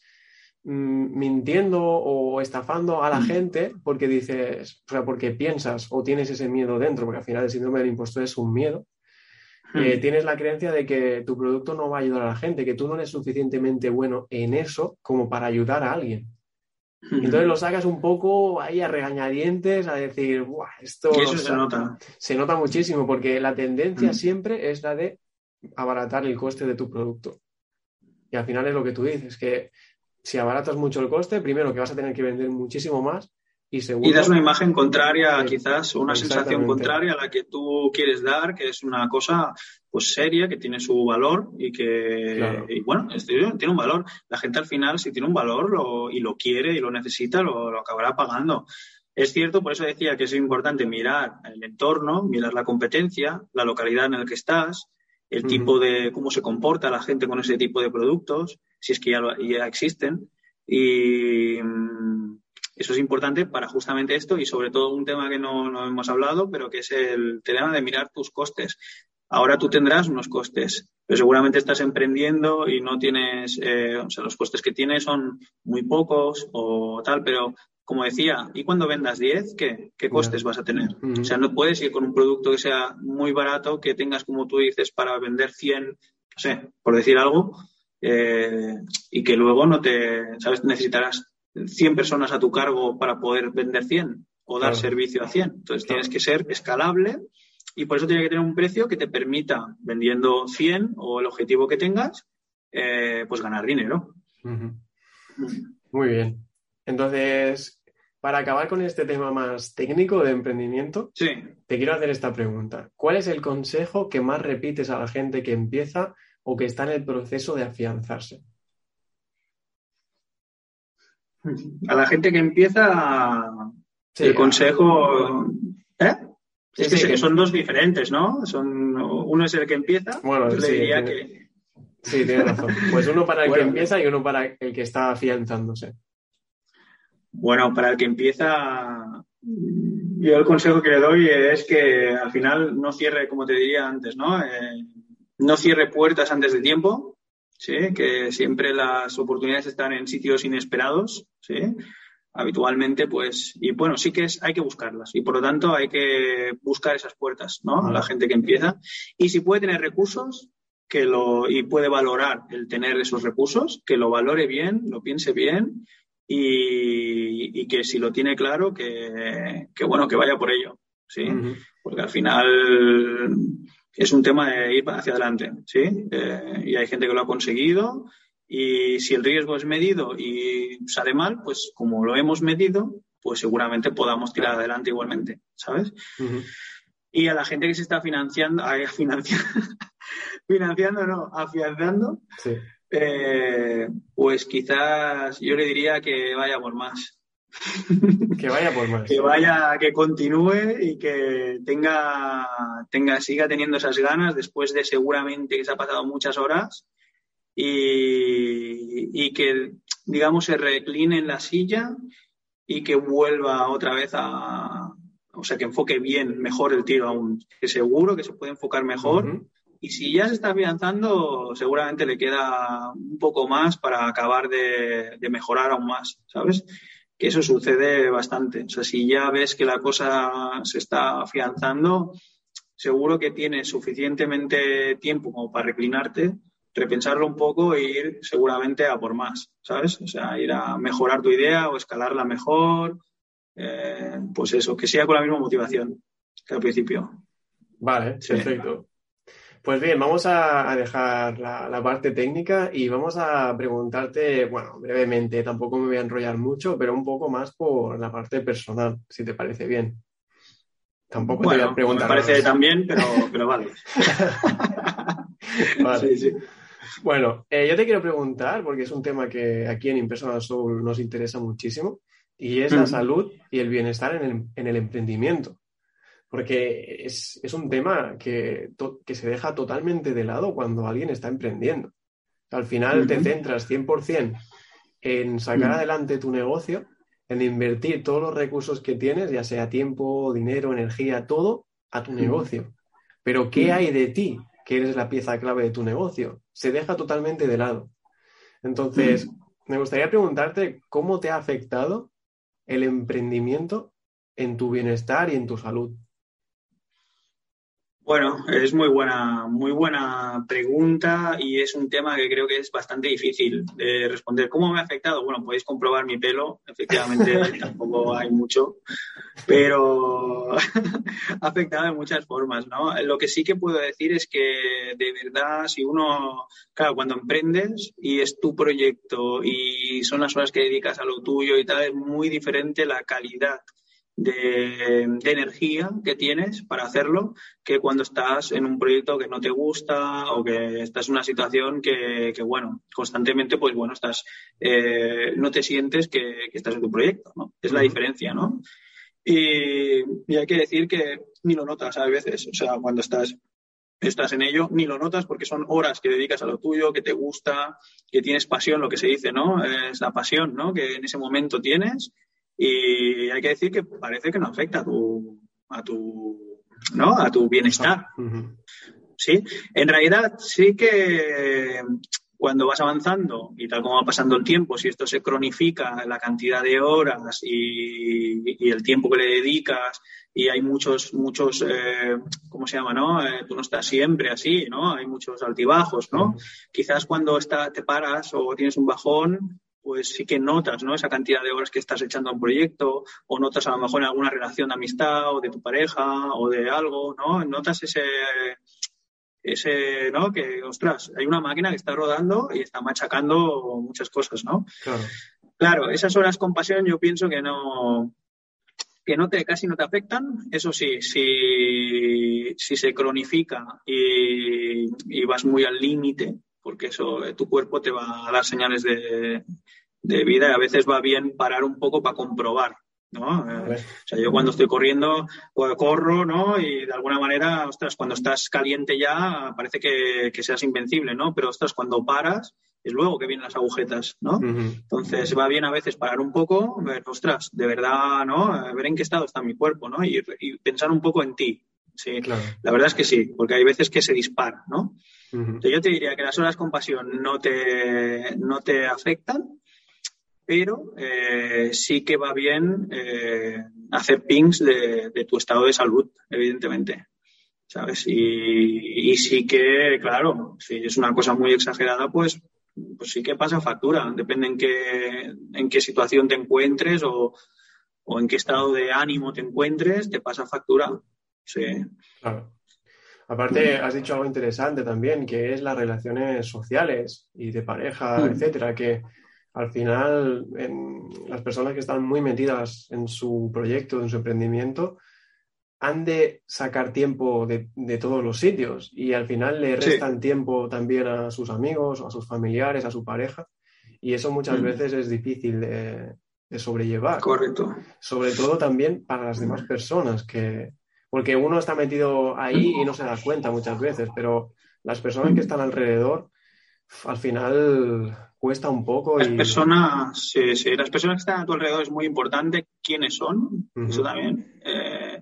mm, mintiendo o estafando a la gente porque dices, o sea, porque piensas o tienes ese miedo dentro, porque al final el síndrome del impostor es un miedo. Eh, tienes la creencia de que tu producto no va a ayudar a la gente, que tú no eres suficientemente bueno en eso como para ayudar a alguien. Entonces *laughs* lo sacas un poco ahí a regañadientes, a decir, Buah, esto... eso se nota. Se nota muchísimo porque la tendencia siempre es la de abaratar el coste de tu producto. Y al final es lo que tú dices, que si abaratas mucho el coste, primero que vas a tener que vender muchísimo más y segundo... Y das una imagen contraria, quizás, una sensación contraria a la que tú quieres dar, que es una cosa pues seria, que tiene su valor y que, y bueno, tiene un valor. La gente al final, si tiene un valor y lo quiere y lo necesita, lo, lo acabará pagando. Es cierto, por eso decía que es importante mirar el entorno, mirar la competencia, la localidad en la que estás, el tipo de cómo se comporta la gente con ese tipo de productos, si es que ya, ya existen. Y mm, eso es importante para justamente esto y sobre todo un tema que no, no, hemos hablado, pero que es el tema de mirar tus costes. Ahora tú tendrás unos costes, pero seguramente estás emprendiendo y no tienes, eh, o sea, los costes que tienes son muy pocos o tal, pero como decía, ¿y cuando vendas 10, qué, qué costes vas a tener? O sea, no puedes ir con un producto que sea muy barato, que tengas, como tú dices, para vender 100, no sé, por decir algo, eh, y que luego no te, ¿sabes? Necesitarás 100 personas a tu cargo para poder vender 100 o dar servicio a 100. Entonces tienes que ser escalable y por eso tiene que tener un precio que te permita, vendiendo 100 o el objetivo que tengas, eh, pues ganar dinero. Muy bien. Entonces, para acabar con este tema más técnico de emprendimiento, te quiero hacer esta pregunta. ¿Cuál es el consejo que más repites a la gente que empieza o que está en el proceso de afianzarse? A la gente que empieza, el consejo... ¿Eh? Es que, son dos diferentes, ¿no? Son, uno es el que empieza, bueno, le diría que... Sí, tienes razón. Pues uno para el que empieza y uno para el que está afianzándose. Bueno, para el que empieza, yo el consejo que le doy es que al final no cierre, como te diría antes, ¿no? Eh, no cierre puertas antes de tiempo, ¿sí? Que siempre las oportunidades están en sitios inesperados, ¿sí? Habitualmente, pues, y bueno, sí que es, hay que buscarlas y por lo tanto hay que buscar esas puertas, ¿no? A la gente que empieza. Y si puede tener recursos, que lo, y puede valorar el tener esos recursos, que lo valore bien, lo piense bien y, que si lo tiene claro, que, bueno, que vaya por ello, ¿sí? Porque al final es un tema de ir hacia adelante, ¿sí? Eh, y hay gente que lo ha conseguido y si el riesgo es medido y sale mal, pues como lo hemos medido, pues seguramente podamos tirar adelante igualmente, ¿sabes? Y a la gente que se está financiando, *laughs* financiando, financiando no, afianzando, sí. Eh, pues quizás yo le diría que vaya por más. *laughs* Que vaya por más. que vaya, que continúe y que tenga, tenga, siga teniendo esas ganas después de seguramente que se ha pasado muchas horas y, y que, digamos, se recline en la silla y que vuelva otra vez a, o sea, que enfoque bien, mejor el tiro aún, que seguro que se puede enfocar mejor y si ya se está afianzando, seguramente le queda un poco más para acabar de, mejorar aún más, ¿sabes? Que eso sucede bastante. O sea, si ya ves que la cosa se está afianzando, seguro que tienes suficientemente tiempo como para reclinarte, repensarlo un poco e ir seguramente a por más, ¿sabes? O sea, ir a mejorar tu idea o escalarla mejor. Eh, pues eso, que sea con la misma motivación que al principio. Vale, perfecto. Pues bien, vamos a, dejar la, parte técnica y vamos a preguntarte, bueno, brevemente, tampoco me voy a enrollar mucho, pero un poco más por la parte personal, si te parece bien. Tampoco te voy a preguntar. Me parece también, pero, pero vale. *laughs* vale. Sí, sí. Bueno, eh, yo te quiero preguntar, porque es un tema que aquí en Impersonal Soul nos interesa muchísimo, y es la salud y el bienestar en el emprendimiento porque es, un tema que, se deja totalmente de lado cuando alguien está emprendiendo. Al final te centras 100% en sacar adelante tu negocio, en invertir todos los recursos que tienes, ya sea tiempo, dinero, energía, todo, a tu negocio. Pero ¿qué hay de ti, que eres la pieza clave de tu negocio? Se deja totalmente de lado. Entonces, me gustaría preguntarte cómo te ha afectado el emprendimiento en tu bienestar y en tu salud. Bueno, es muy buena, muy buena pregunta y es un tema que creo que es bastante difícil de responder. ¿Cómo me ha afectado? Bueno, podéis comprobar mi pelo, efectivamente *laughs* tampoco hay mucho, pero *laughs* ha afectado de muchas formas, ¿no? Lo que sí que puedo decir es que de verdad, si uno, claro, cuando emprendes y es tu proyecto y son las horas que dedicas a lo tuyo y tal, es muy diferente la calidad de, energía que tienes para hacerlo que cuando estás en un proyecto que no te gusta o que estás en una situación que, bueno, constantemente, pues bueno, estás, eh, no te sientes que, estás en tu proyecto, ¿no? Es la diferencia, ¿no? Y, y, hay que decir que ni lo notas a veces, o sea, cuando estás, estás en ello, ni lo notas porque son horas que dedicas a lo tuyo, que te gusta, que tienes pasión, lo que se dice, ¿no? Es la pasión, ¿no? Que en ese momento tienes y hay que decir que parece que no afecta a tu, a tu, ¿no? a tu bienestar. Sí, en realidad sí que cuando vas avanzando y tal como va pasando el tiempo, si esto se cronifica, la cantidad de horas y, el tiempo que le dedicas y hay muchos, muchos, eh, ¿cómo se llama, no? Eh, tú no estás siempre así, ¿no? Hay muchos altibajos, ¿no? Quizás cuando está, te paras o tienes un bajón, pues sí que notas ¿no? esa cantidad de horas que estás echando a un proyecto, o notas a lo mejor en alguna relación de amistad o de tu pareja o de algo, ¿no? Notas ese, ese, ¿no? Que, ostras, hay una máquina que está rodando y está machacando muchas cosas, ¿no? Claro. Claro, esas horas con pasión yo pienso que no, que no te, casi no te afectan. Eso sí, si, si se cronifica y, y vas muy al límite, porque eso, eh, tu cuerpo te va a dar señales de, vida y a veces va bien parar un poco para comprobar. ¿no? Eh, o sea, yo cuando estoy corriendo, corro, ¿no? Y de alguna manera, ostras, cuando estás caliente ya, parece que, seas invencible, ¿no? Pero, ostras, cuando paras, es luego que vienen las agujetas, ¿no? Entonces va bien a veces parar un poco, ver, ostras, de verdad, ¿no? Ver en qué estado está mi cuerpo, ¿no? Y, pensar un poco en ti. Sí, la verdad es que sí, porque hay veces que se dispara, ¿no? Yo te diría que las horas con pasión no te, no te afectan, pero eh, sí que va bien eh, hacer pings de, tu estado de salud, evidentemente. ¿Sabes? Y, sí que, claro, si es una cosa muy exagerada, pues, pues sí que pasa factura. Depende en qué, en qué situación te encuentres o, o en qué estado de ánimo te encuentres, te pasa factura. Sí. Claro. Aparte, has dicho algo interesante también, que es las relaciones sociales y de pareja, mm. etcétera, que al final las personas que están muy metidas en su proyecto, en su emprendimiento, han de sacar tiempo de, todos los sitios y al final le restan tiempo también a sus amigos, a sus familiares, a su pareja y eso muchas mm. veces es difícil de, de sobrellevar. Correcto. Sobre todo también para las demás personas que, porque uno está metido ahí y no se da cuenta muchas veces, pero las personas que están alrededor, al final cuesta un poco. Las personas, sí, sí, las personas que están a tu alrededor es muy importante quiénes son, eso también. Eh,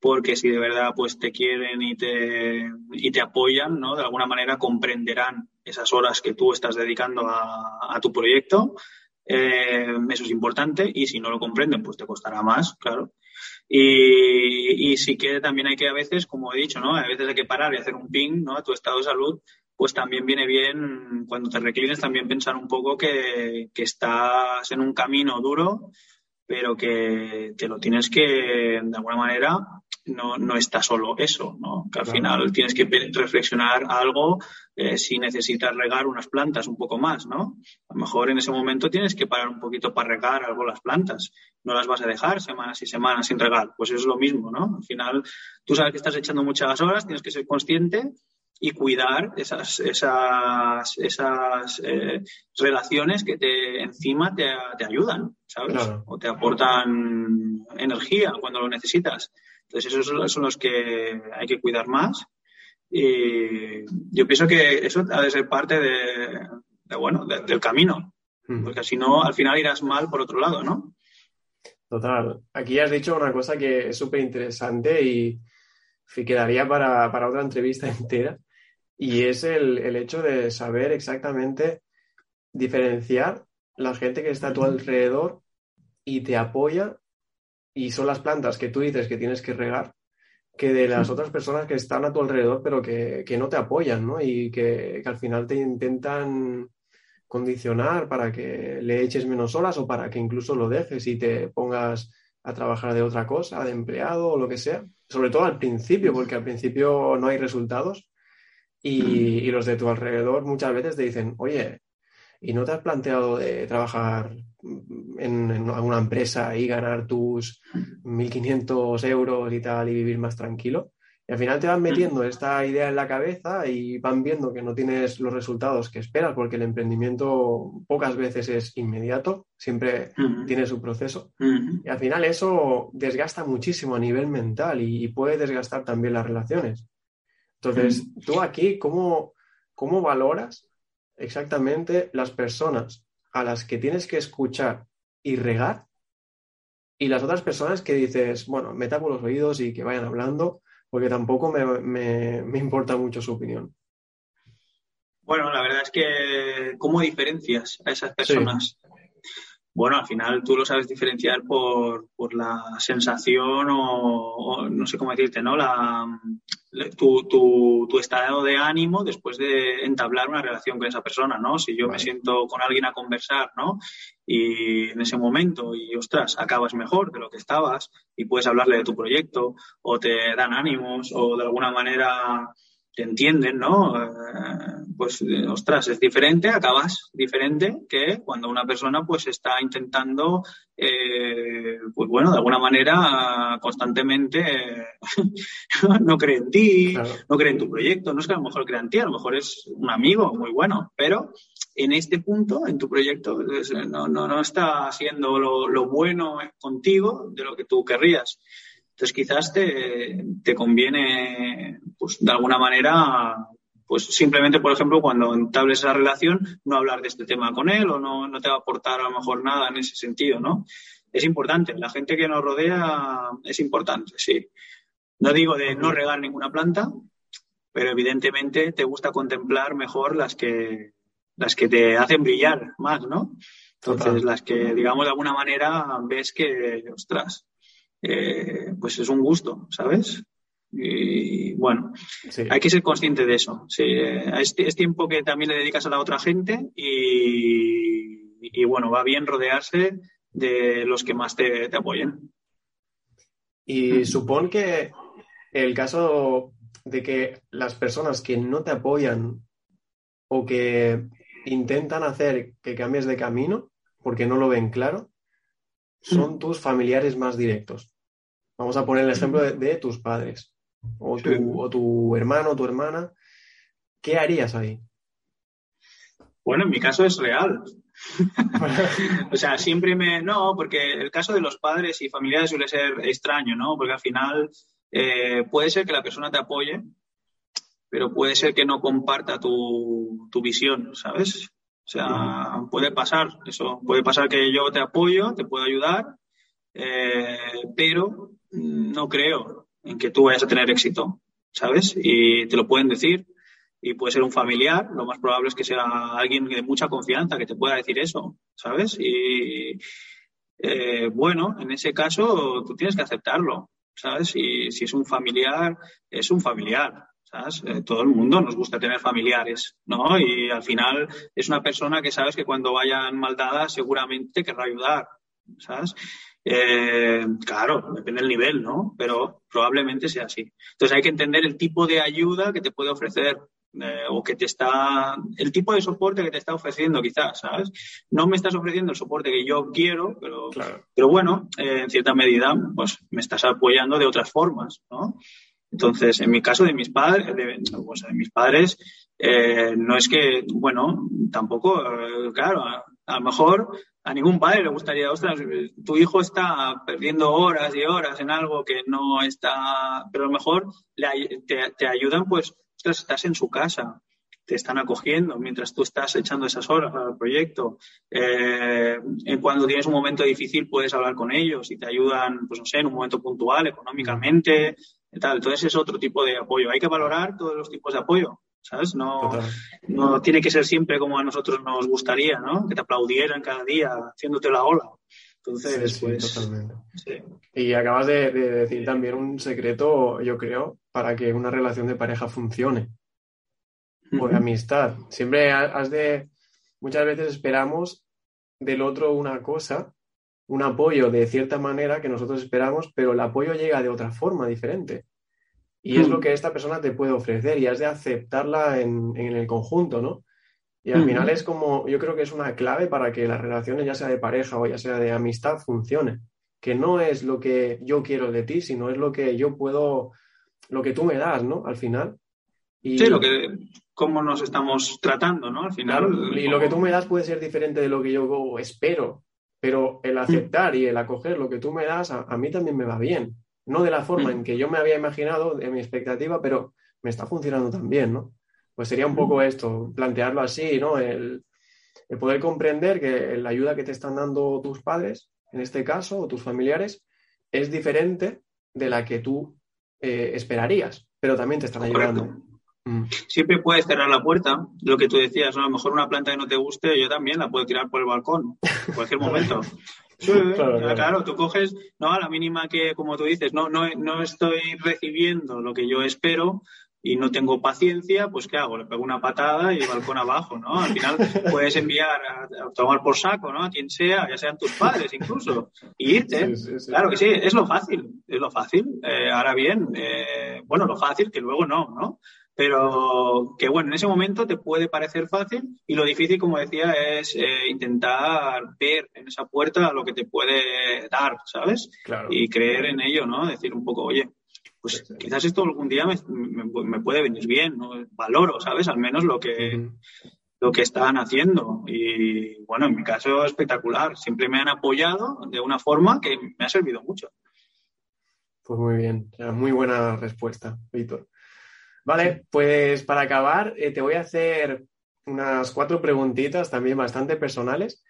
porque si de verdad pues te quieren y te, y te apoyan, ¿no? De alguna manera comprenderán esas horas que tú estás dedicando a, tu proyecto. Eh, eso es importante y si no lo comprenden, pues te costará más, claro. Y, sí que también hay que a veces, como he dicho, ¿no? A veces hay que parar y hacer un ping, ¿no? A tu estado de salud, pues también viene bien, cuando te reclines, también pensar un poco que, que estás en un camino duro, pero que te lo tienes que, de alguna manera, no, no está solo eso, ¿no? Que al final tienes que reflexionar algo eh, si necesitas regar unas plantas un poco más, ¿no? A lo mejor en ese momento tienes que parar un poquito para regar algo las plantas. No las vas a dejar semanas y semanas sin regar. Pues es lo mismo, ¿no? Al final tú sabes que estás echando muchas horas, tienes que ser consciente y cuidar esas, esas, esas eh, relaciones que te encima te, te ayudan, ¿sabes? O te aportan energía cuando lo necesitas. Entonces, esos son los que hay que cuidar más. Y yo pienso que eso ha de ser parte de, bueno, del camino, porque si no, al final irás mal por otro lado, ¿no? Total. Aquí has dicho una cosa que es súper interesante y quedaría para, otra entrevista *laughs* entera, y es el, el hecho de saber exactamente diferenciar la gente que está a tu alrededor y te apoya y son las plantas que tú dices que tienes que regar que de las otras personas que están a tu alrededor pero que, no te apoyan, ¿no? Y que, al final te intentan condicionar para que le eches menos horas o para que incluso lo dejes y te pongas a trabajar de otra cosa, de empleado o lo que sea. Sobre todo al principio, porque al principio no hay resultados y, y los de tu alrededor muchas veces te dicen, oye, ¿y no te has planteado de trabajar en, alguna empresa y ganar tus 1.500 euros y tal y vivir más tranquilo. Y al final te van metiendo esta idea en la cabeza y van viendo que no tienes los resultados que esperas, porque el emprendimiento pocas veces es inmediato, siempre tiene su proceso. Y al final eso desgasta muchísimo a nivel mental y, puede desgastar también las relaciones. Entonces, tú aquí, ¿cómo, ¿cómo valoras exactamente las personas a las que tienes que escuchar y regar y las otras personas que dices, bueno, me tapo los oídos y que vayan hablando porque tampoco me, importa mucho su opinión. Bueno, la verdad es que, ¿cómo diferencias a esas personas? Bueno, al final tú lo sabes diferenciar por, la sensación o, no sé cómo decirte, ¿no? La, tu, tu, estado de ánimo después de entablar una relación con esa persona, ¿no? Si yo me siento con alguien a conversar, ¿no? Y en ese momento, y ostras, acabas mejor de lo que estabas y puedes hablarle de tu proyecto o te dan ánimos o de alguna manera te entienden, ¿no? Eh, pues, eh, ostras, es diferente, acabas diferente que cuando una persona pues está intentando, eh, pues bueno, de alguna manera constantemente *laughs* no cree en ti, no cree en tu proyecto, no es que a lo mejor crea en ti, a lo mejor es un amigo muy bueno, pero en este punto, en tu proyecto, no, no, no está haciendo lo, lo bueno contigo de lo que tú querrías. Entonces quizás te, te conviene, pues de alguna manera, pues simplemente, por ejemplo, cuando entables esa relación, no hablar de este tema con él o no, no te va a aportar a lo mejor nada en ese sentido, ¿no? Es importante, la gente que nos rodea es importante, sí. No digo de no regar ninguna planta, pero evidentemente te gusta contemplar mejor las que, las que te hacen brillar más, ¿no? Entonces, las que, digamos, de alguna manera ves que, ostras, eh, pues es un gusto, ¿sabes? Y bueno, hay que ser consciente de eso. Sí, es, tiempo que también le dedicas a la otra gente y, bueno, va bien rodearse de los que más te, apoyen. Y supón que el caso de que las personas que no te apoyan o que intentan hacer que cambies de camino porque no lo ven claro, son tus familiares más directos. Vamos a poner el ejemplo de, tus padres o tu, o tu hermano o tu hermana. ¿Qué harías ahí? Bueno, en mi caso es real. *laughs* o sea, siempre me. No, porque el caso de los padres y familiares suele ser extraño, ¿no? Porque al final eh, puede ser que la persona te apoye, pero puede ser que no comparta tu, tu visión, ¿sabes? O sea, puede pasar eso. Puede pasar que yo te apoyo, te puedo ayudar, eh, pero no creo en que tú vayas a tener éxito, ¿sabes? Y te lo pueden decir y puede ser un familiar, lo más probable es que sea alguien de mucha confianza que te pueda decir eso, ¿sabes? Y eh, bueno, en ese caso tú tienes que aceptarlo, ¿sabes? Y si es un familiar, es un familiar, ¿sabes? Eh, todo el mundo nos gusta tener familiares, ¿no? Y al final es una persona que sabes que cuando vayan mal dadas seguramente querrá ayudar, ¿sabes? Eh, claro, depende del nivel, ¿no? Pero probablemente sea así. Entonces hay que entender el tipo de ayuda que te puede ofrecer eh, o que te está, el tipo de soporte que te está ofreciendo quizás, ¿sabes? No me estás ofreciendo el soporte que yo quiero, pero, pero bueno, eh, en cierta medida, pues me estás apoyando de otras formas, ¿no? Entonces, en mi caso de mis padres, de, pues, de mis padres, no es que, bueno, tampoco, claro, a lo mejor a ningún padre le gustaría, ostras, tu hijo está perdiendo horas y horas en algo que no está, pero a lo mejor te, ayudan, pues, ostras, estás en su casa, te están acogiendo mientras tú estás echando esas horas al proyecto. Eh, cuando tienes un momento difícil puedes hablar con ellos y te ayudan, pues no sé, en un momento puntual, económicamente, tal. Entonces es otro tipo de apoyo. Hay que valorar todos los tipos de apoyo, ¿sabes? No, no tiene que ser siempre como a nosotros nos gustaría, ¿no? Que te aplaudieran cada día haciéndote la ola. Entonces, pues. Totalmente. Y acabas de, decir también un secreto, yo creo, para que una relación de pareja funcione. O de amistad. Siempre has de. Muchas veces esperamos del otro una cosa, un apoyo de cierta manera que nosotros esperamos, pero el apoyo llega de otra forma diferente. Y es lo que esta persona te puede ofrecer y has de aceptarla en, en el conjunto, ¿no? Y al final es como, yo creo que es una clave para que las relaciones, ya sea de pareja o ya sea de amistad, funcione. Que no es lo que yo quiero de ti, sino es lo que yo puedo, lo que tú me das, ¿no? Al final. Y... Sí, lo que, cómo nos estamos tratando, ¿no? Al final. y lo que tú me das puede ser diferente de lo que yo espero, pero el aceptar y el acoger lo que tú me das, a, mí también me va bien. No de la forma en que yo me había imaginado, de mi expectativa, pero me está funcionando también, ¿no? Pues sería un poco esto, plantearlo así, ¿no? El, poder comprender que la ayuda que te están dando tus padres, en este caso, o tus familiares, es diferente de la que tú eh, esperarías, pero también te están ayudando. Mm. Siempre puedes cerrar la puerta, lo que tú decías, a lo mejor una planta que no te guste, yo también la puedo tirar por el balcón, en cualquier *laughs* momento. claro, claro, tú coges, no, a la mínima que, como tú dices, no, no, no estoy recibiendo lo que yo espero, y no tengo paciencia, pues ¿qué hago? Le pego una patada y el balcón abajo, ¿no? Al final puedes enviar a, tomar por saco, ¿no? A quien sea, ya sean tus padres incluso, y irte. claro que sí, es lo fácil, es lo fácil. Eh, ahora bien, eh, bueno, lo fácil que luego no, ¿no? Pero que bueno, en ese momento te puede parecer fácil y lo difícil, como decía, es eh, intentar ver en esa puerta lo que te puede dar, ¿sabes? Claro. Y creer en ello, ¿no? Decir un poco, oye, pues quizás esto algún día me, puede venir bien, ¿no? valoro, ¿sabes? Al menos lo que, lo que están haciendo. Y bueno, en mi caso espectacular. Siempre me han apoyado de una forma que me ha servido mucho. Pues muy bien, muy buena respuesta, Víctor. Vale, pues para acabar, eh, te voy a hacer unas cuatro preguntitas también bastante personales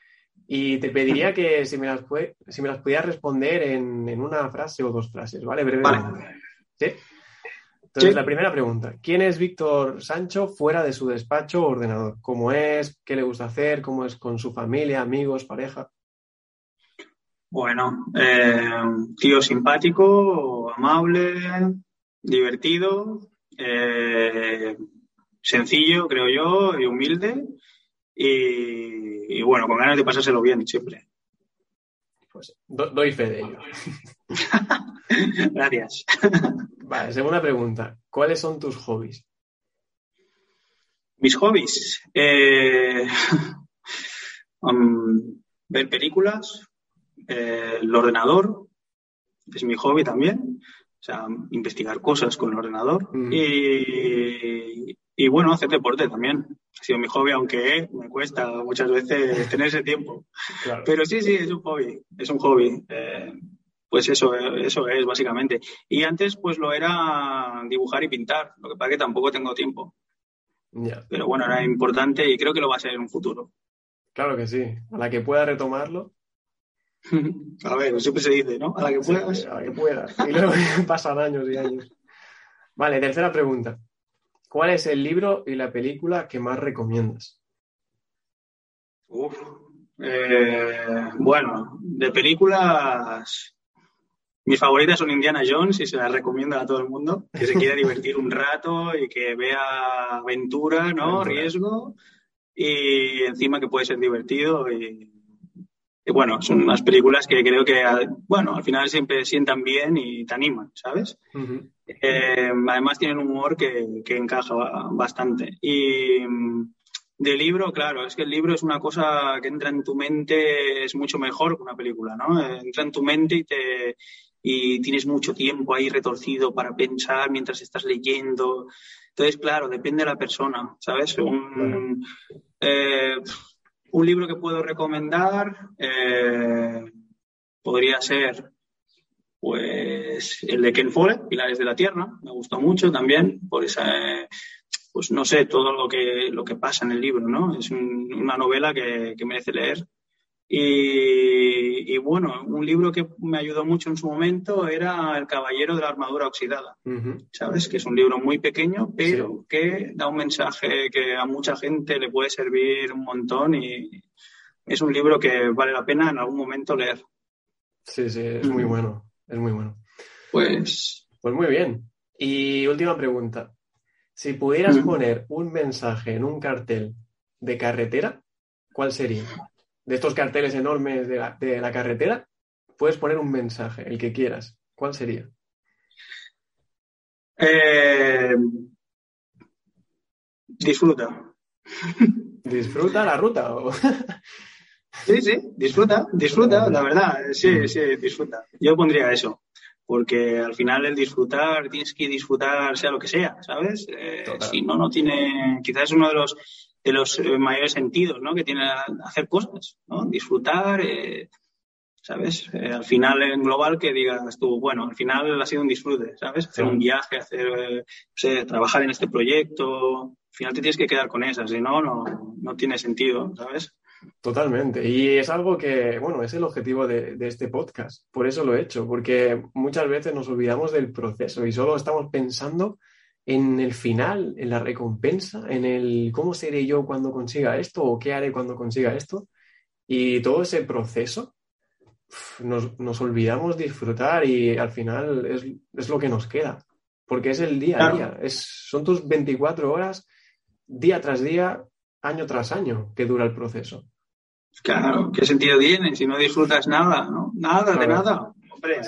y te pediría que si me las, si me las pudieras responder en, una frase o dos frases, ¿vale? Brevemente. ¿Sí? Entonces, la primera pregunta. ¿Quién es Víctor Sancho fuera de su despacho o ordenador? ¿Cómo es? ¿Qué le gusta hacer? ¿Cómo es con su familia, amigos, pareja? Bueno, eh, tío simpático, amable, divertido, eh, sencillo, creo yo, y humilde. Y, y, bueno, con ganas de pasárselo bien siempre. Pues doy fe de ello. *laughs* Gracias. Vale, segunda pregunta. ¿Cuáles son tus hobbies? Mis hobbies. Eh, *laughs* um, ver películas, eh, el ordenador, es mi hobby también. O sea, investigar cosas con el ordenador. Mm. Y, y, bueno, hacer deporte también. Ha sido mi hobby, aunque me cuesta muchas veces *laughs* tener ese tiempo. Pero sí, sí, es un hobby. Es un hobby. Eh, pues eso, eso es básicamente. Y antes pues lo era dibujar y pintar, lo que pasa es que tampoco tengo tiempo. Pero bueno, era importante y creo que lo va a ser en un futuro. Claro que sí. A la que pueda retomarlo. *laughs* a ver, siempre se dice, ¿no? A la que puedas. a la que puedas. Y luego *laughs* pasan años y años. Vale, tercera pregunta. ¿Cuál es el libro y la película que más recomiendas? Uf. Eh, bueno, de películas mis favoritas son Indiana Jones y se las recomiendo a todo el mundo que se quiera divertir un rato y que vea aventura, ¿no? Riesgo y encima que puede ser divertido y, bueno, son unas películas que creo que, bueno, al final siempre sientan bien y te animan, ¿sabes? Eh, además tienen un humor que, que encaja bastante. Y de libro, claro, es que el libro es una cosa que entra en tu mente, es mucho mejor que una película, ¿no? Entra en tu mente y te, y tienes mucho tiempo ahí retorcido para pensar mientras estás leyendo. Entonces, claro, depende de la persona, ¿sabes? Un, eh, un libro que puedo recomendar eh, podría ser pues el de Ken Follett, Pilares de la Tierra, me gustó mucho también por esa, pues no sé, todo lo que, lo que pasa en el libro, ¿no? Es una novela que, que merece leer Y, bueno, un libro que me ayudó mucho en su momento era El Caballero de la Armadura Oxidada. ¿Sabes? Que es un libro muy pequeño, pero que da un mensaje que a mucha gente le puede servir un montón y es un libro que vale la pena en algún momento leer. Sí, sí, es muy bueno. Es muy bueno. Pues. Pues muy bien. Y última pregunta. Si pudieras poner un mensaje en un cartel de carretera, ¿cuál sería? De estos carteles enormes de la, carretera, puedes poner un mensaje, el que quieras. ¿Cuál sería? Eh, disfruta. ¿Disfruta la ruta? *laughs* sí, sí, disfruta, disfruta, la verdad, sí, sí, disfruta. Yo pondría eso porque al final el disfrutar, tienes que disfrutar sea lo que sea, ¿sabes? Eh, si no, no tiene, quizás es uno de los, de los eh, mayores sentidos, ¿no? Que tiene hacer cosas, ¿no? Disfrutar, eh, ¿sabes? al final en global que digas tú, bueno, al final ha sido un disfrute, ¿sabes? Hacer un viaje, hacer, no sé, trabajar en este proyecto, al final te tienes que quedar con esas, si no, no, no tiene sentido, ¿sabes? Totalmente. Y es algo que, bueno, es el objetivo de, este podcast. Por eso lo he hecho, porque muchas veces nos olvidamos del proceso y solo estamos pensando en el final, en la recompensa, en el cómo seré yo cuando consiga esto o qué haré cuando consiga esto. Y todo ese proceso nos, olvidamos disfrutar y al final es, lo que nos queda, porque es el día a día, es, son tus 24 horas día tras día, año tras año que dura el proceso. Claro, ¿qué sentido tiene si no disfrutas nada? ¿no? Nada, de nada.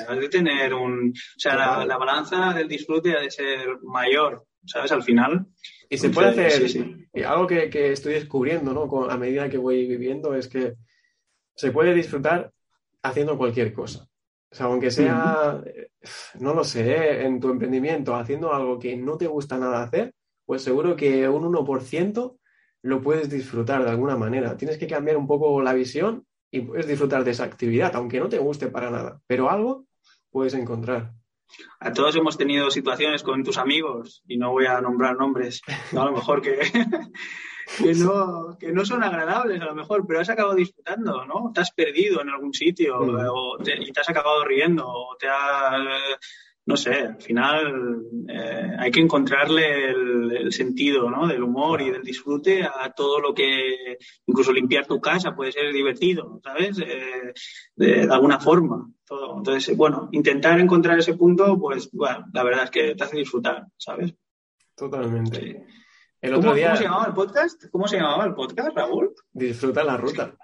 Has de tener un. O sea, la, balanza del disfrute ha de ser mayor, ¿sabes? Al final. Y se puede hacer. Algo que, estoy descubriendo, ¿no? a medida que voy viviendo es que se puede disfrutar haciendo cualquier cosa. O sea, aunque sea, no lo sé, ¿eh? en tu emprendimiento, haciendo algo que no te gusta nada hacer, pues seguro que un 1% lo puedes disfrutar de alguna manera. Tienes que cambiar un poco la visión y puedes disfrutar de esa actividad, aunque no te guste para nada, pero algo puedes encontrar. A todos hemos tenido situaciones con tus amigos, y no voy a nombrar nombres, a lo mejor que, *laughs* que, no, que no son agradables, a lo mejor, pero has acabado disfrutando, ¿no? Te has perdido en algún sitio mm. y te has acabado riendo, o te has no sé, al final eh, hay que encontrarle el, sentido ¿no? del humor y del disfrute a todo lo que, incluso limpiar tu casa puede ser divertido, ¿sabes? Eh, de, alguna forma. Todo. Entonces, bueno, intentar encontrar ese punto, pues, bueno, la verdad es que te hace disfrutar, ¿sabes? Totalmente. El otro ¿Cómo, día... ¿Cómo se llamaba el podcast? ¿Cómo se llamaba el podcast, Raúl? Disfruta la ruta.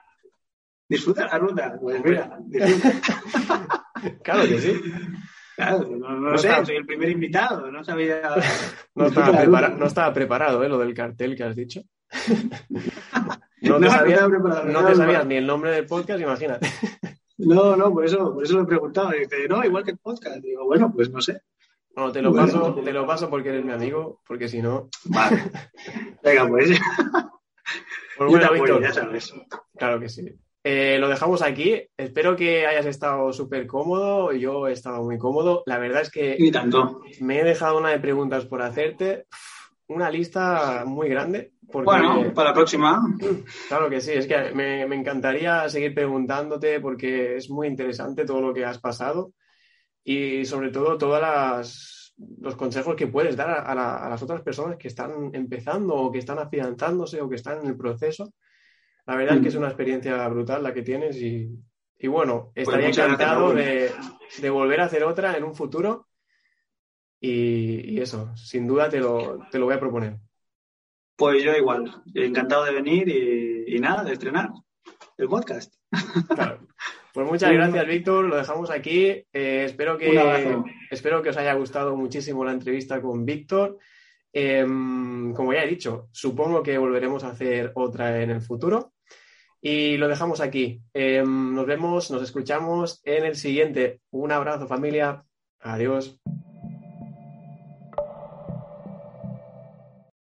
Disfruta la ruta. Pues mira, disfruta. *laughs* claro que sí. Claro, no, sé, soy el primer invitado, no sabía. *laughs* *laughs* no, estaba preparado, ¿eh? Lo del cartel que has dicho. *laughs* no te, sabías, no te sabías ni el nombre del podcast, imagínate. No, no, por eso, por eso lo he preguntado. dice, no, igual que el podcast. Digo, bueno, pues no sé. No, te lo, paso, te lo paso porque eres mi amigo, porque si no. Vale. Venga, pues. pues bueno, Víctor. Ya sabes. Claro que sí. Eh, lo dejamos aquí. Espero que hayas estado súper cómodo. Yo he estado muy cómodo. La verdad es que me he dejado una de preguntas por hacerte. Una lista muy grande. bueno, para la próxima. *laughs* Claro que sí. Es que me, encantaría seguir preguntándote porque es muy interesante todo lo que has pasado y sobre todo todos los consejos que puedes dar a, a las otras personas que están empezando o que están afianzándose o que están en el proceso la verdad es que es una experiencia brutal la que tienes y, bueno, pues estaría encantado de, volver a hacer otra en un futuro y, eso, sin duda te lo, te lo, voy a proponer. Pues yo igual, encantado de venir y, nada, de estrenar el podcast. Claro. Pues *laughs* muchas gracias, Víctor. Lo dejamos aquí. Eh, espero, que, espero que os haya gustado muchísimo la entrevista con Víctor. Em, como ya he dicho, supongo que volveremos a hacer otra en el futuro. Y lo dejamos aquí. Em, nos vemos, nos escuchamos en el siguiente. Un abrazo familia. Adiós.